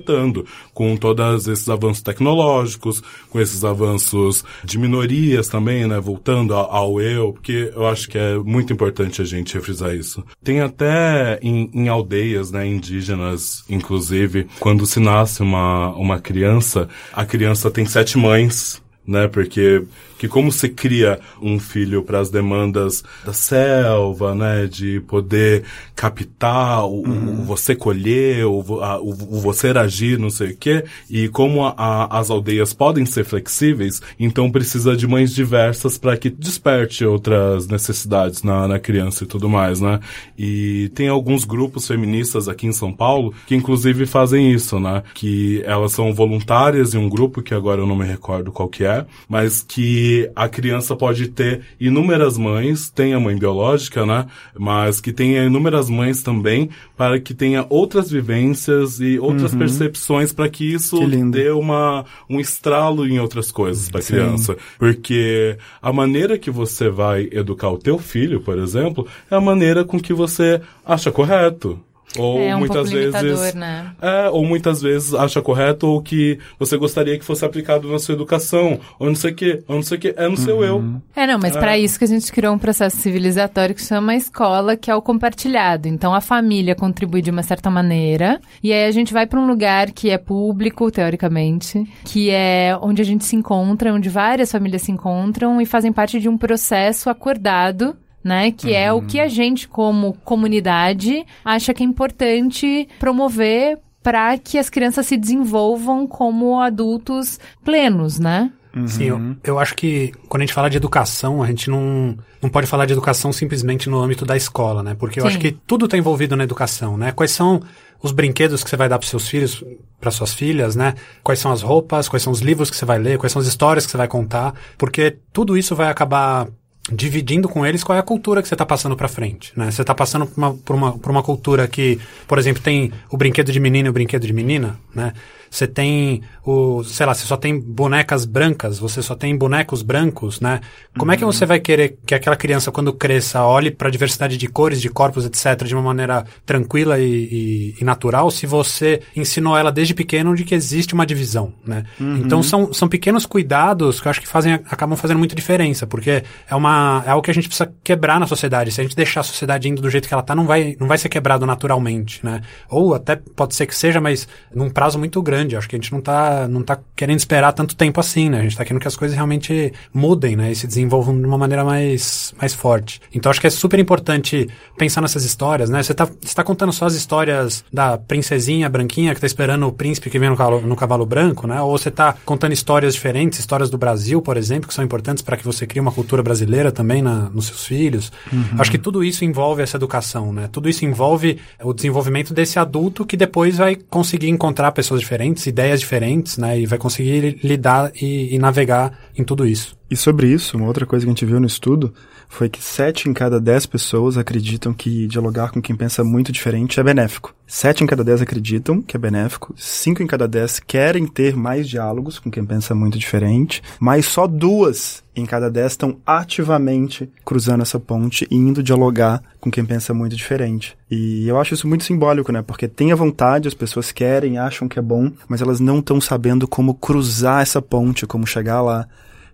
com todos esses avanços tecnológicos, com esses avanços de minorias também, né? Voltando ao, ao eu, porque eu acho que é muito importante a gente refrisar isso. Tem até em, em aldeias, né, indígenas, inclusive, quando se nasce uma, uma criança, a criança tem sete mães, né? Porque que como se cria um filho para as demandas da selva, né, de poder captar o, uhum. o você colher, o, a, o, o, você agir, não sei o quê, e como a, a, as aldeias podem ser flexíveis, então precisa de mães diversas para que desperte outras necessidades na, na criança e tudo mais, né? E tem alguns grupos feministas aqui em São Paulo que inclusive fazem isso, né? Que elas são voluntárias em um grupo que agora eu não me recordo qual que é, mas que a criança pode ter inúmeras mães, tem a mãe biológica, né? Mas que tenha inúmeras mães também, para que tenha outras vivências e outras uhum. percepções para que isso que dê uma, um estralo em outras coisas para a criança. Porque a maneira que você vai educar o teu filho, por exemplo, é a maneira com que você acha correto. Ou é um muitas vezes. Né? É, ou muitas vezes acha correto ou que você gostaria que fosse aplicado na sua educação, ou não sei o que, ou não sei o que, é no uhum. seu eu. É, não, mas é. para isso que a gente criou um processo civilizatório que chama escola, que é o compartilhado. Então a família contribui de uma certa maneira, e aí a gente vai para um lugar que é público, teoricamente, que é onde a gente se encontra, onde várias famílias se encontram e fazem parte de um processo acordado né? Que uhum. é o que a gente, como comunidade, acha que é importante promover para que as crianças se desenvolvam como adultos plenos, né? Uhum. Sim, eu, eu acho que quando a gente fala de educação, a gente não, não pode falar de educação simplesmente no âmbito da escola, né? Porque eu Sim. acho que tudo está envolvido na educação, né? Quais são os brinquedos que você vai dar para seus filhos, para suas filhas, né? Quais são as roupas, quais são os livros que você vai ler, quais são as histórias que você vai contar, porque tudo isso vai acabar dividindo com eles qual é a cultura que você está passando para frente, né? Você está passando por uma, por, uma, por uma cultura que, por exemplo, tem o brinquedo de menino e o brinquedo de menina, né? Você tem o, sei lá, você só tem bonecas brancas, você só tem bonecos brancos, né? Como uhum. é que você vai querer que aquela criança, quando cresça, olhe para a diversidade de cores, de corpos, etc., de uma maneira tranquila e, e, e, natural, se você ensinou ela desde pequeno de que existe uma divisão, né? Uhum. Então são, são pequenos cuidados que eu acho que fazem, acabam fazendo muita diferença, porque é, uma, é algo que a gente precisa quebrar na sociedade. Se a gente deixar a sociedade indo do jeito que ela está, não vai, não vai ser quebrado naturalmente, né? Ou até pode ser que seja, mas num prazo muito grande grande. Acho que a gente não está não tá querendo esperar tanto tempo assim, né? A gente está querendo que as coisas realmente mudem, né? E se desenvolvam de uma maneira mais, mais forte. Então acho que é super importante pensar nessas histórias, né? Você está você tá contando só as histórias da princesinha branquinha que está esperando o príncipe que vem no cavalo, no cavalo branco, né? Ou você está contando histórias diferentes, histórias do Brasil, por exemplo, que são importantes para que você crie uma cultura brasileira também na, nos seus filhos. Uhum. Acho que tudo isso envolve essa educação, né? Tudo isso envolve o desenvolvimento desse adulto que depois vai conseguir encontrar pessoas diferentes diferentes, ideias diferentes, né? E vai conseguir lidar e, e navegar em tudo isso. E sobre isso, uma outra coisa que a gente viu no estudo foi que 7 em cada 10 pessoas acreditam que dialogar com quem pensa muito diferente é benéfico. 7 em cada 10 acreditam que é benéfico, 5 em cada 10 querem ter mais diálogos com quem pensa muito diferente, mas só duas em cada 10 estão ativamente cruzando essa ponte e indo dialogar com quem pensa muito diferente. E eu acho isso muito simbólico, né? Porque tem a vontade, as pessoas querem, acham que é bom, mas elas não estão sabendo como cruzar essa ponte, como chegar lá.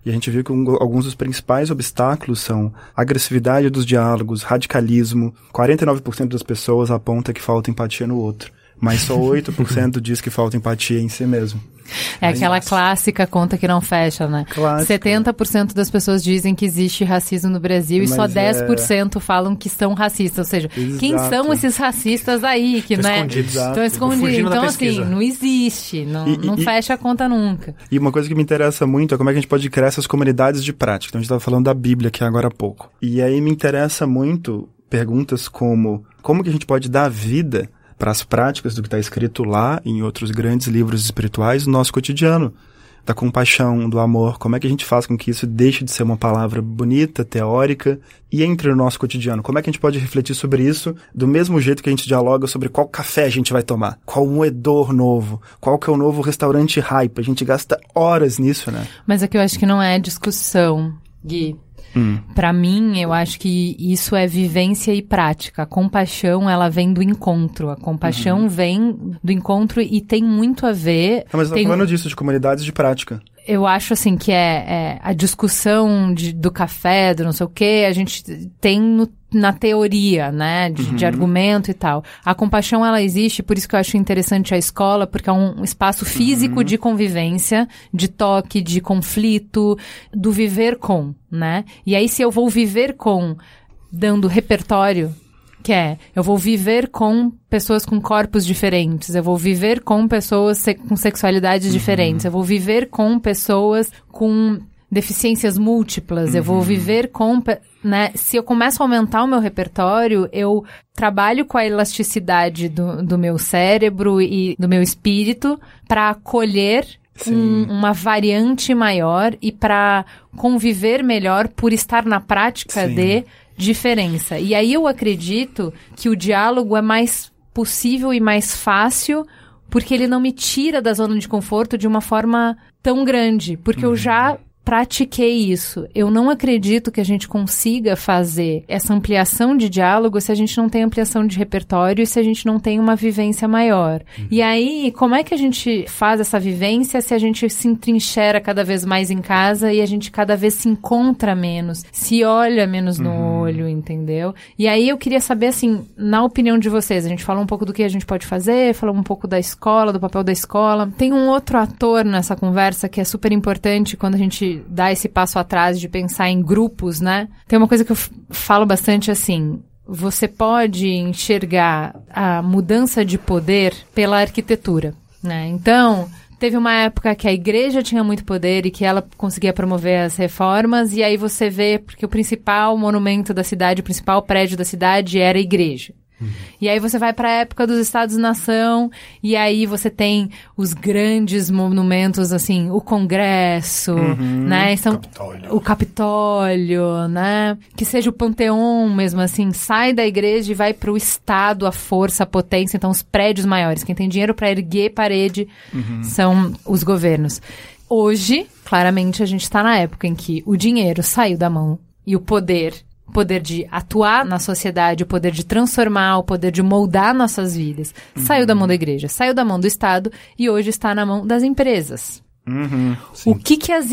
E a gente viu que um, alguns dos principais obstáculos são agressividade dos diálogos, radicalismo. 49% das pessoas aponta que falta empatia no outro mas só 8% diz que falta empatia em si mesmo. É aquela Nossa. clássica conta que não fecha, né? Clássica. 70% das pessoas dizem que existe racismo no Brasil mas e só 10% é... falam que são racistas. Ou seja, Exato. quem são esses racistas aí que, né? Estão escondidos. Então, assim, não existe. Não, e, não e, fecha a conta nunca. E uma coisa que me interessa muito é como é que a gente pode criar essas comunidades de prática. Então, a gente estava falando da Bíblia aqui agora há pouco. E aí me interessa muito perguntas como como que a gente pode dar vida para as práticas do que está escrito lá em outros grandes livros espirituais no nosso cotidiano. Da compaixão, do amor, como é que a gente faz com que isso deixe de ser uma palavra bonita, teórica e entre no nosso cotidiano? Como é que a gente pode refletir sobre isso do mesmo jeito que a gente dialoga sobre qual café a gente vai tomar, qual moedor novo, qual que é o novo restaurante hype? A gente gasta horas nisso, né? Mas aqui eu acho que não é discussão, Gui. Hum. Para mim, eu acho que isso é vivência e prática. A compaixão, ela vem do encontro. A compaixão uhum. vem do encontro e tem muito a ver. Ah, mas eu tô tem... falando disso, de comunidades de prática eu acho assim que é, é a discussão de, do café, do não sei o quê, a gente tem no, na teoria, né, de, uhum. de, argumento e tal. A compaixão ela existe, por isso que eu acho interessante a escola, porque é um espaço físico uhum. de convivência, de toque, de conflito, do viver com, né? E aí se eu vou viver com dando repertório que é eu vou viver com pessoas com corpos diferentes, eu vou viver com pessoas se com sexualidades uhum. diferentes, eu vou viver com pessoas com deficiências múltiplas, uhum. eu vou uhum. viver com, né, se eu começo a aumentar o meu repertório, eu trabalho com a elasticidade do, do meu cérebro e do meu espírito para acolher um, uma variante maior e para conviver melhor por estar na prática Sim. de diferença. E aí eu acredito que o diálogo é mais possível e mais fácil porque ele não me tira da zona de conforto de uma forma tão grande, porque uhum. eu já pratiquei isso. Eu não acredito que a gente consiga fazer essa ampliação de diálogo se a gente não tem ampliação de repertório e se a gente não tem uma vivência maior. Uhum. E aí, como é que a gente faz essa vivência se a gente se entrincheira cada vez mais em casa e a gente cada vez se encontra menos, se olha menos no uhum. olho, entendeu? E aí eu queria saber, assim, na opinião de vocês, a gente falou um pouco do que a gente pode fazer, falou um pouco da escola, do papel da escola. Tem um outro ator nessa conversa que é super importante quando a gente dar esse passo atrás de pensar em grupos, né? Tem uma coisa que eu falo bastante assim. Você pode enxergar a mudança de poder pela arquitetura, né? Então, teve uma época que a igreja tinha muito poder e que ela conseguia promover as reformas, e aí você vê, porque o principal monumento da cidade, o principal prédio da cidade era a igreja. E aí você vai para a época dos Estados-nação e aí você tem os grandes monumentos assim, o Congresso, uhum. né? São Capitólio. o Capitólio, né? Que seja o Panteão mesmo assim, sai da igreja e vai para o estado, a força, a potência, então os prédios maiores, quem tem dinheiro para erguer parede uhum. são os governos. Hoje, claramente a gente está na época em que o dinheiro saiu da mão e o poder o poder de atuar na sociedade, o poder de transformar, o poder de moldar nossas vidas. Uhum. Saiu da mão da igreja, saiu da mão do Estado e hoje está na mão das empresas. Uhum, o que que as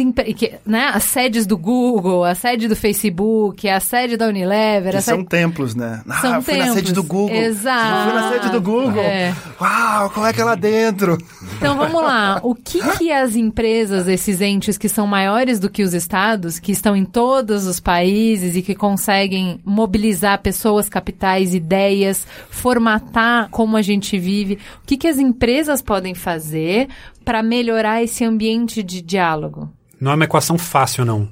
né, as sedes do Google, a sede do Facebook, a sede da Unilever, que são sede... templos, né? Ah, são fui templos. na sede do Google. Exato. Fui na sede do Google. É. Uau, como é que é lá dentro? Então vamos lá. O que que as empresas, esses entes que são maiores do que os estados, que estão em todos os países e que conseguem mobilizar pessoas, capitais, ideias, formatar como a gente vive, o que que as empresas podem fazer para melhorar esse ambiente de diálogo? Não é uma equação fácil, não.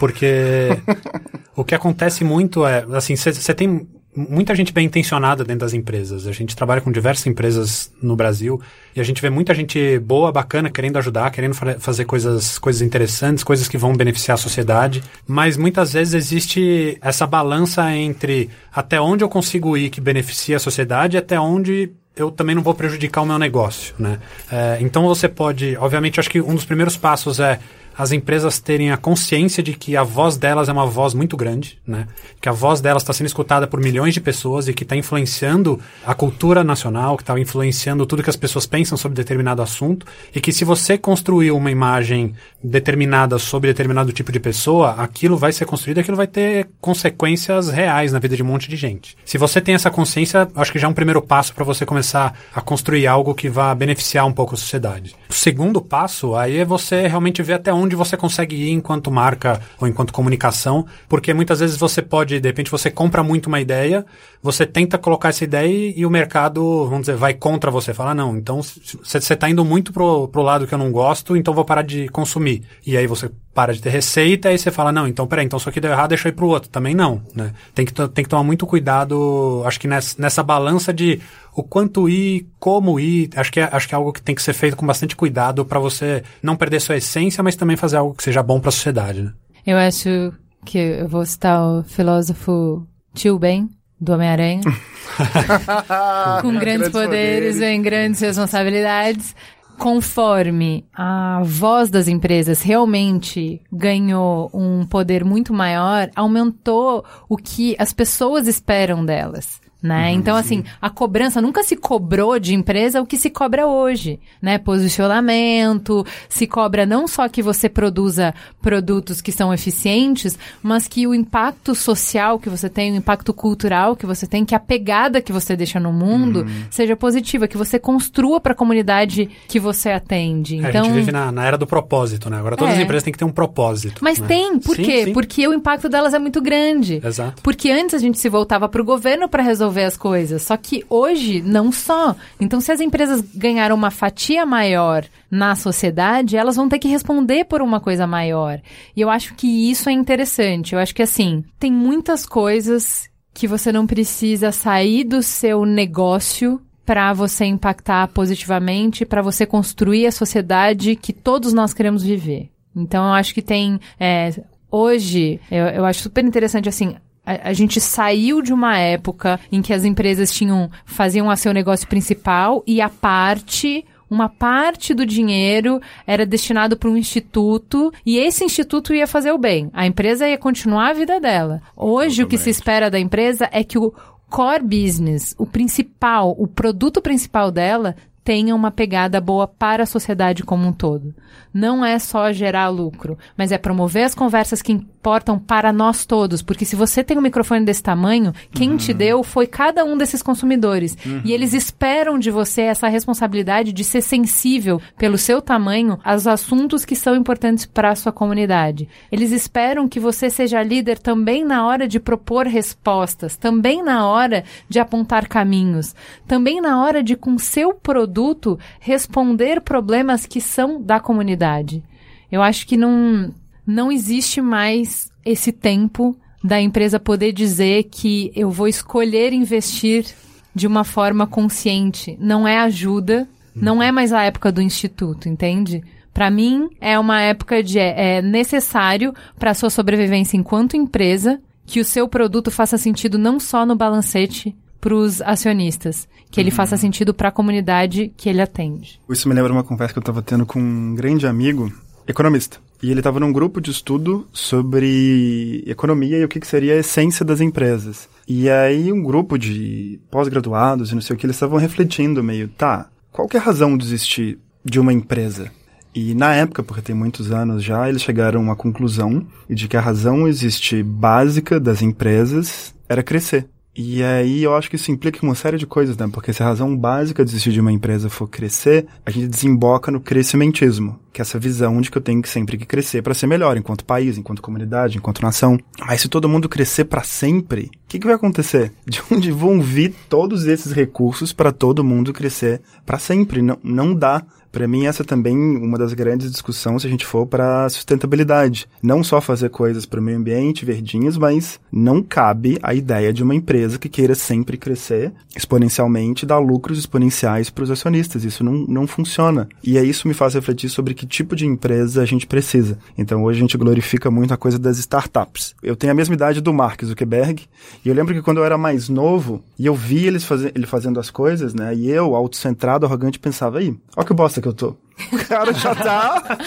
Porque o que acontece muito é, assim, você tem muita gente bem intencionada dentro das empresas. A gente trabalha com diversas empresas no Brasil e a gente vê muita gente boa, bacana, querendo ajudar, querendo fa fazer coisas, coisas interessantes, coisas que vão beneficiar a sociedade. Mas muitas vezes existe essa balança entre até onde eu consigo ir que beneficia a sociedade e até onde eu também não vou prejudicar o meu negócio, né? É, então você pode, obviamente, acho que um dos primeiros passos é as empresas terem a consciência de que a voz delas é uma voz muito grande, né? Que a voz delas está sendo escutada por milhões de pessoas e que está influenciando a cultura nacional, que está influenciando tudo que as pessoas pensam sobre determinado assunto e que se você construir uma imagem determinada sobre determinado tipo de pessoa, aquilo vai ser construído, aquilo vai ter consequências reais na vida de um monte de gente. Se você tem essa consciência, acho que já é um primeiro passo para você começar a construir algo que vá beneficiar um pouco a sociedade. O segundo passo aí é você realmente ver até onde onde você consegue ir enquanto marca ou enquanto comunicação, porque muitas vezes você pode, de repente, você compra muito uma ideia, você tenta colocar essa ideia e o mercado, vamos dizer, vai contra você. Fala, não, então você está indo muito pro, pro lado que eu não gosto, então vou parar de consumir. E aí você para de ter receita e você fala, não, então peraí, então isso aqui deu errado, deixa eu ir pro outro. Também não, né? Tem que, tem que tomar muito cuidado, acho que nessa, nessa balança de o quanto ir, como ir, acho que é, acho que é algo que tem que ser feito com bastante cuidado para você não perder sua essência, mas também fazer algo que seja bom para a sociedade. Né? Eu acho que eu vou citar o filósofo Tio Ben, do Homem-Aranha. com grandes, grandes poderes vem grandes responsabilidades. Conforme a voz das empresas realmente ganhou um poder muito maior, aumentou o que as pessoas esperam delas né? Uhum, então, assim, a cobrança nunca se cobrou de empresa o que se cobra hoje, né? Posicionamento, se cobra não só que você produza produtos que são eficientes, mas que o impacto social que você tem, o impacto cultural que você tem, que a pegada que você deixa no mundo uhum. seja positiva, que você construa para a comunidade que você atende. Então, é, a gente então vive na, na, era do propósito, né? Agora todas é. as empresas têm que ter um propósito. Mas né? tem, por sim, quê? Sim. Porque o impacto delas é muito grande. Exato. Porque antes a gente se voltava para o governo para resolver resolver as coisas. Só que hoje, não só. Então, se as empresas ganharam uma fatia maior na sociedade, elas vão ter que responder por uma coisa maior. E eu acho que isso é interessante. Eu acho que, assim, tem muitas coisas que você não precisa sair do seu negócio para você impactar positivamente, para você construir a sociedade que todos nós queremos viver. Então, eu acho que tem. É, hoje, eu, eu acho super interessante, assim, a, a, gente saiu de uma época em que as empresas tinham faziam a seu negócio principal e a parte uma parte do dinheiro era destinado para um instituto e esse instituto ia fazer o bem. A empresa ia continuar a vida dela. Hoje o que se espera da empresa é que o core business, o principal, o produto principal dela tenha uma pegada boa para a sociedade como um todo. Não é só gerar lucro, mas é promover as conversas que importam para nós todos, porque se você tem um microfone desse tamanho, quem uhum. te deu foi cada um desses consumidores. Uhum. E eles esperam de você essa responsabilidade de ser sensível pelo seu tamanho aos assuntos que são importantes para a sua comunidade. Eles esperam que você seja líder também na hora de propor respostas, também na hora de apontar caminhos, também na hora de com seu produto responder problemas que são da comunidade. Eu acho que não não existe mais esse tempo da empresa poder dizer que eu vou escolher investir de uma forma consciente. Não é ajuda, não é mais a época do instituto, entende? Para mim, é uma época de é, é necessário para a sua sobrevivência enquanto empresa que o seu produto faça sentido não só no balancete para os acionistas, que ele uhum. faça sentido para a comunidade que ele atende. Isso me lembra uma conversa que eu estava tendo com um grande amigo, economista. E ele estava num grupo de estudo sobre economia e o que, que, seria a essência das empresas. E aí um grupo de pós-graduados e não sei o que, eles estavam refletindo meio, tá, qual que é a razão de existir de uma empresa? E na época, porque tem muitos anos já, eles chegaram uma conclusão de que a razão existe básica das empresas era crescer. E aí eu acho que isso implica uma série de coisas, né? Porque se a razão básica de existir de uma empresa for crescer, a gente desemboca no crescimentismo, que é essa visão de que eu tenho que sempre que crescer para ser melhor, enquanto país, enquanto comunidade, enquanto nação. Mas se todo mundo crescer para sempre, o que, que vai acontecer? De onde vão vir todos esses recursos para todo mundo crescer para sempre? Não, não dá Para mim, essa também uma das grandes discussões se a gente for para sustentabilidade. Não só fazer coisas para o meio ambiente, verdinhas, mas não cabe a ideia de uma empresa que queira sempre crescer exponencialmente, dar lucros exponenciais para os acionistas. Isso não, não funciona. E aí isso me faz refletir sobre que tipo de empresa a gente precisa. Então hoje a gente glorifica muito a coisa das startups. Eu tenho a mesma idade do Mark Zuckerberg, e eu lembro que quando eu era mais novo, e eu vi eles faz... ele fazendo as coisas, né, e eu, autocentrado, arrogante, pensava, aí, olha que bosta que eu tô. O cara já tá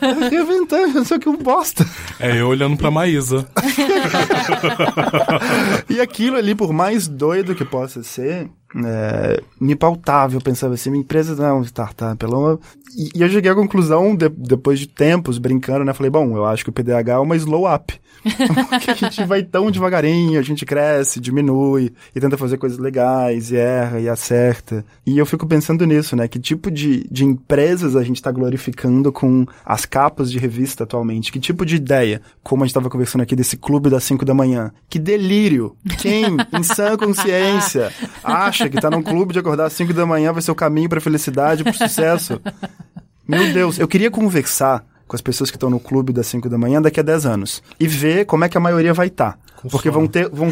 reinventando, só que um bosta. É eu olhando pra Maísa. e aquilo ali, por mais doido que possa ser, é, me pautava. Eu pensava assim, minha empresa não é um startup. Ela e, e eu cheguei à conclusão, de, depois de tempos, brincando, né? Falei, bom, eu acho que o PDH é uma slow up. Porque a gente vai tão devagarinho, a gente cresce, diminui, e tenta fazer coisas legais, e erra, e acerta. E eu fico pensando nisso, né? Que tipo de, de empresas a gente está glorificando com as capas de revista atualmente? Que tipo de ideia? Como a gente estava conversando aqui desse clube das 5 da manhã. Que delírio! Quem, em sã consciência, acha que tá num clube de acordar às 5 da manhã vai ser o caminho para felicidade, para sucesso? Meu Deus, eu queria conversar com as pessoas que estão no clube das 5 da manhã daqui a 10 anos. E ver como é que a maioria vai estar. Tá. Porque vão ter. Vão,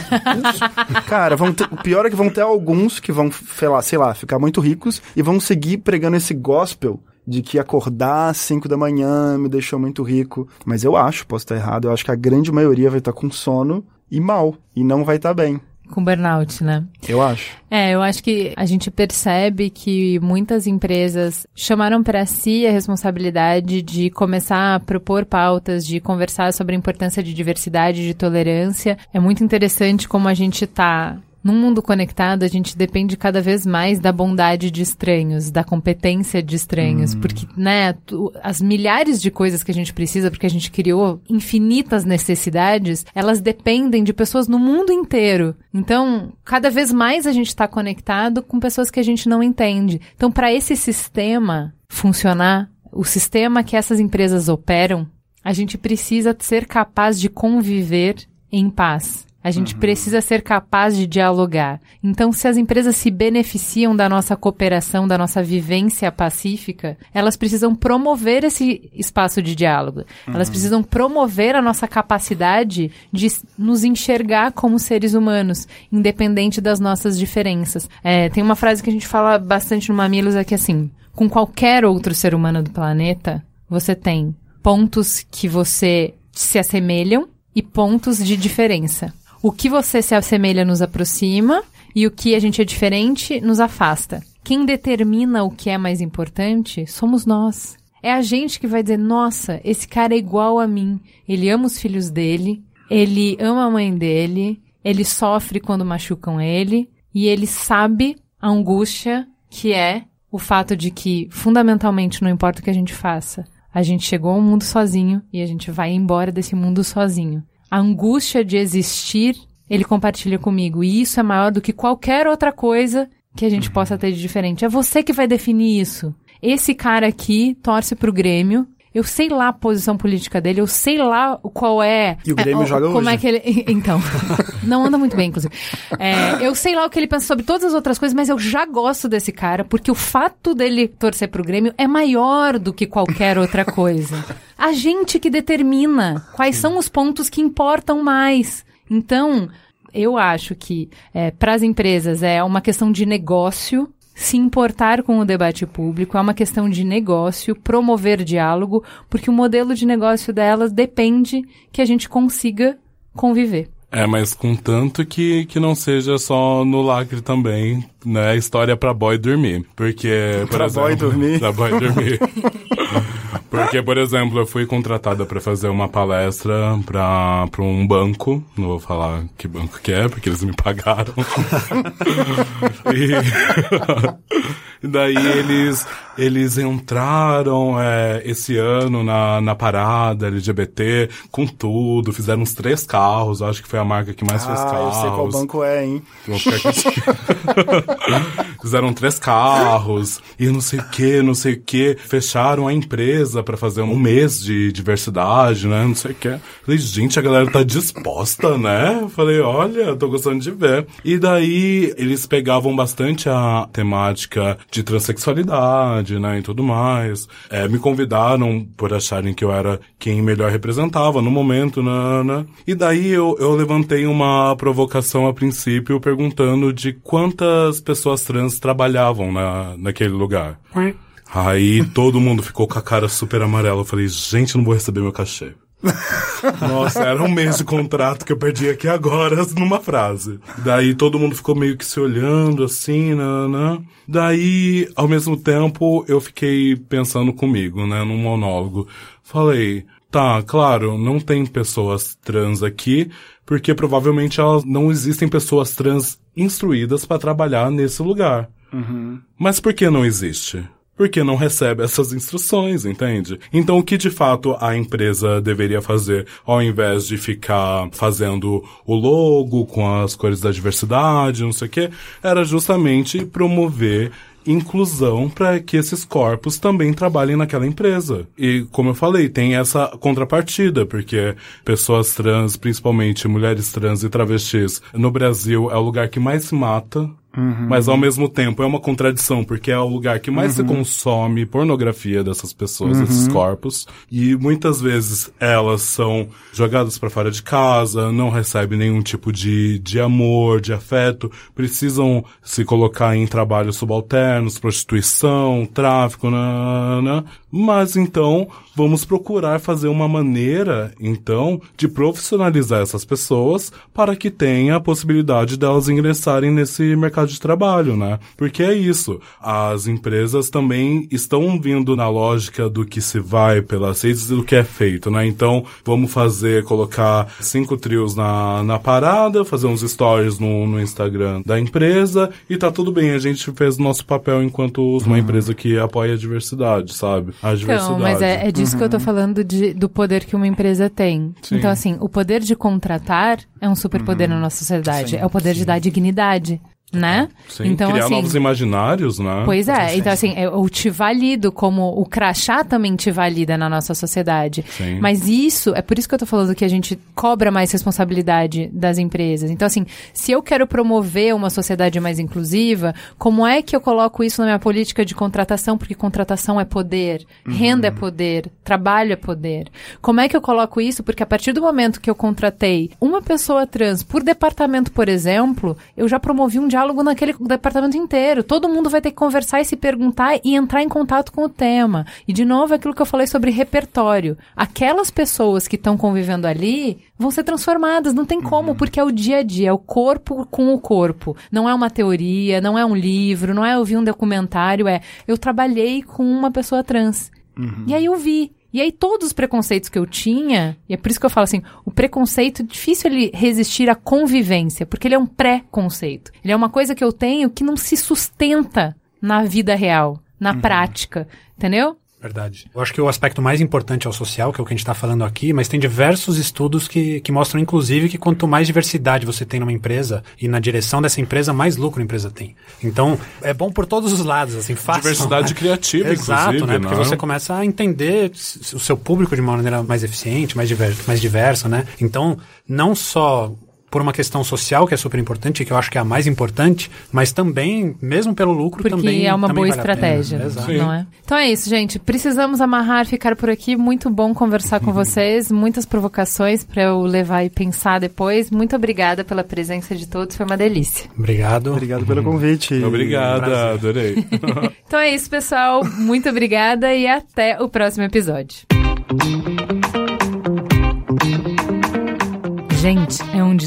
cara, vão ter, o pior é que vão ter alguns que vão, sei lá, sei lá, ficar muito ricos e vão seguir pregando esse gospel de que acordar às 5 da manhã me deixou muito rico. Mas eu acho, posso estar errado, eu acho que a grande maioria vai estar com sono e mal. E não vai estar bem com burnout, né? Eu acho. É, eu acho que a gente percebe que muitas empresas chamaram para si a responsabilidade de começar a propor pautas, de conversar sobre a importância de diversidade, de tolerância. É muito interessante como a gente está num mundo conectado, a gente depende cada vez mais da bondade de estranhos, da competência de estranhos, hum. porque, né, as milhares de coisas que a gente precisa, porque a gente criou infinitas necessidades, elas dependem de pessoas no mundo inteiro. Então, cada vez mais a gente está conectado com pessoas que a gente não entende. Então, para esse sistema funcionar, o sistema que essas empresas operam, a gente precisa ser capaz de conviver em paz. A gente uhum. precisa ser capaz de dialogar. Então, se as empresas se beneficiam da nossa cooperação, da nossa vivência pacífica, elas precisam promover esse espaço de diálogo. Uhum. Elas precisam promover a nossa capacidade de nos enxergar como seres humanos, independente das nossas diferenças. É, tem uma frase que a gente fala bastante no Mamilos aqui é assim: com qualquer outro ser humano do planeta, você tem pontos que você se assemelham e pontos de diferença. O que você se assemelha nos aproxima e o que a gente é diferente nos afasta. Quem determina o que é mais importante somos nós. É a gente que vai dizer: nossa, esse cara é igual a mim. Ele ama os filhos dele, ele ama a mãe dele, ele sofre quando machucam ele e ele sabe a angústia que é o fato de que, fundamentalmente, não importa o que a gente faça, a gente chegou ao mundo sozinho e a gente vai embora desse mundo sozinho a angústia de existir, ele compartilha comigo. E isso é maior do que qualquer outra coisa que a gente uhum. possa ter de diferente. É você que vai definir isso. Esse cara aqui torce pro Grêmio eu sei lá a posição política dele, eu sei lá qual é. E o Grêmio é, joga como hoje. é que ele. Então. não anda muito bem, inclusive. É, eu sei lá o que ele pensa sobre todas as outras coisas, mas eu já gosto desse cara, porque o fato dele torcer pro Grêmio é maior do que qualquer outra coisa. A gente que determina quais são os pontos que importam mais. Então, eu acho que é, para as empresas é uma questão de negócio se importar com o debate público, é uma questão de negócio, promover diálogo, porque o modelo de negócio delas depende que a gente consiga conviver. É, mas com tanto que, que não seja só no lacre também, né? História pra boy dormir. Porque, por pra exemplo... boy dormir? Pra boy dormir. Porque, por exemplo, eu fui contratada para fazer uma palestra para um banco, não vou falar que banco que é, porque eles me pagaram. e, daí eles, eles entraram é, esse ano na, na parada LGBT com tudo, fizeram uns três carros, acho que foi a marca que mais ah, fez carros. eu sei qual banco é, hein? fizeram três carros e não sei o que, não sei o que, fecharam a empresa para fazer um mês de diversidade, né? Não sei o que. Falei, gente, a galera tá disposta, né? Falei, olha, tô gostando de ver. E daí eles pegavam bastante a temática de transexualidade, né, e tudo mais. É, me convidaram por acharem que eu era quem melhor representava no momento, né, né. E daí eu, eu levantei uma provocação a princípio perguntando de quantas pessoas trans trabalhavam na, naquele lugar. Aí todo mundo ficou com a cara super amarela. Eu falei, gente, não vou receber meu cachê. Nossa, era um mês de contrato que eu perdi aqui agora numa frase. Daí todo mundo ficou meio que se olhando assim, né, né? Daí, ao mesmo tempo, eu fiquei pensando comigo, né, num monólogo. Falei, tá, claro, não tem pessoas trans aqui, porque provavelmente elas não existem pessoas trans instruídas para trabalhar nesse lugar. Uhum. Mas por que não existe? Porque não recebe essas instruções, entende? Então, o que de fato a empresa deveria fazer, ao invés de ficar fazendo o logo com as cores da diversidade, não sei o quê, era justamente promover inclusão para que esses corpos também trabalhem naquela empresa. E, como eu falei, tem essa contrapartida, porque pessoas trans, principalmente mulheres trans e travestis, no Brasil é o lugar que mais mata Uhum. Mas ao mesmo tempo é uma contradição, porque é o lugar que mais uhum. se consome pornografia dessas pessoas, uhum. desses corpos. E muitas vezes elas são jogadas para fora de casa, não recebem nenhum tipo de, de amor, de afeto, precisam se colocar em trabalhos subalternos, prostituição, tráfico, né? Mas então vamos procurar fazer uma maneira, então, de profissionalizar essas pessoas para que tenha a possibilidade delas ingressarem nesse mercado de trabalho, né? Porque é isso. As empresas também estão vindo na lógica do que se vai pelas redes e do que é feito, né? Então, vamos fazer, colocar cinco trios na, na parada, fazer uns stories no, no Instagram da empresa e tá tudo bem. A gente fez o nosso papel enquanto uma uhum. empresa que apoia a diversidade, sabe? A diversidade. Então, mas é, é disso uhum. que eu tô uhum. falando de, do poder que uma empresa tem. Sim. Então, assim, o poder de contratar é um superpoder uhum. na nossa sociedade. Sim, é o poder sim. de dar dignidade né? Sim, então, criar assim, novos imaginários, né? Pois é, então assim, eu te valido como o crachá também te valida na nossa sociedade. Sim. Mas isso, é por isso que eu tô falando que a gente cobra mais responsabilidade das empresas. Então assim, se eu quero promover uma sociedade mais inclusiva, como é que eu coloco isso na minha política de contratação? Porque contratação é poder, uhum. renda é poder, trabalho é poder. Como é que eu coloco isso? Porque a partir do momento que eu contratei uma pessoa trans por departamento, por exemplo, eu já promovi um diálogo diálogo naquele departamento inteiro. Todo mundo vai ter que conversar e se perguntar e entrar em contato com o tema. E, de novo, é aquilo que eu falei sobre repertório. Aquelas pessoas que estão convivendo ali vão ser transformadas, não tem como, uhum. porque é o dia a dia, é o corpo com o corpo. Não é uma teoria, não é um livro, não é ouvir um documentário, é eu trabalhei com uma pessoa trans. Uhum. E aí eu vi. E aí todos os preconceitos que eu tinha, e é por isso que eu falo assim, o preconceito é difícil ele resistir à convivência, porque ele é um pré-conceito. Ele é uma coisa que eu tenho que não se sustenta na vida real, na uhum. prática, entendeu? Verdade. Eu acho que o aspecto mais importante é o social, que é o que a gente está falando aqui, mas tem diversos estudos que, que mostram, inclusive, que quanto mais diversidade você tem numa empresa e na direção dessa empresa, mais lucro a empresa tem. Então, é bom por todos os lados, assim, fácil. Diversidade né? criativa, Exato, né? Porque não? você começa a entender o seu público de uma maneira mais eficiente, mais, diver mais diversa, né? Então, não só por uma questão social, que é super importante, que eu acho que é a mais importante, mas também, mesmo pelo lucro, Porque também. É uma boa vale estratégia, não é? Então é isso, gente. Precisamos amarrar, ficar por aqui. Muito bom conversar com vocês. Muitas provocações para eu levar e pensar depois. Muito obrigada pela presença de todos, foi uma delícia. Obrigado. Obrigado pelo convite. Obrigada, adorei. então é isso, pessoal. Muito obrigada e até o próximo episódio. Gente, é onde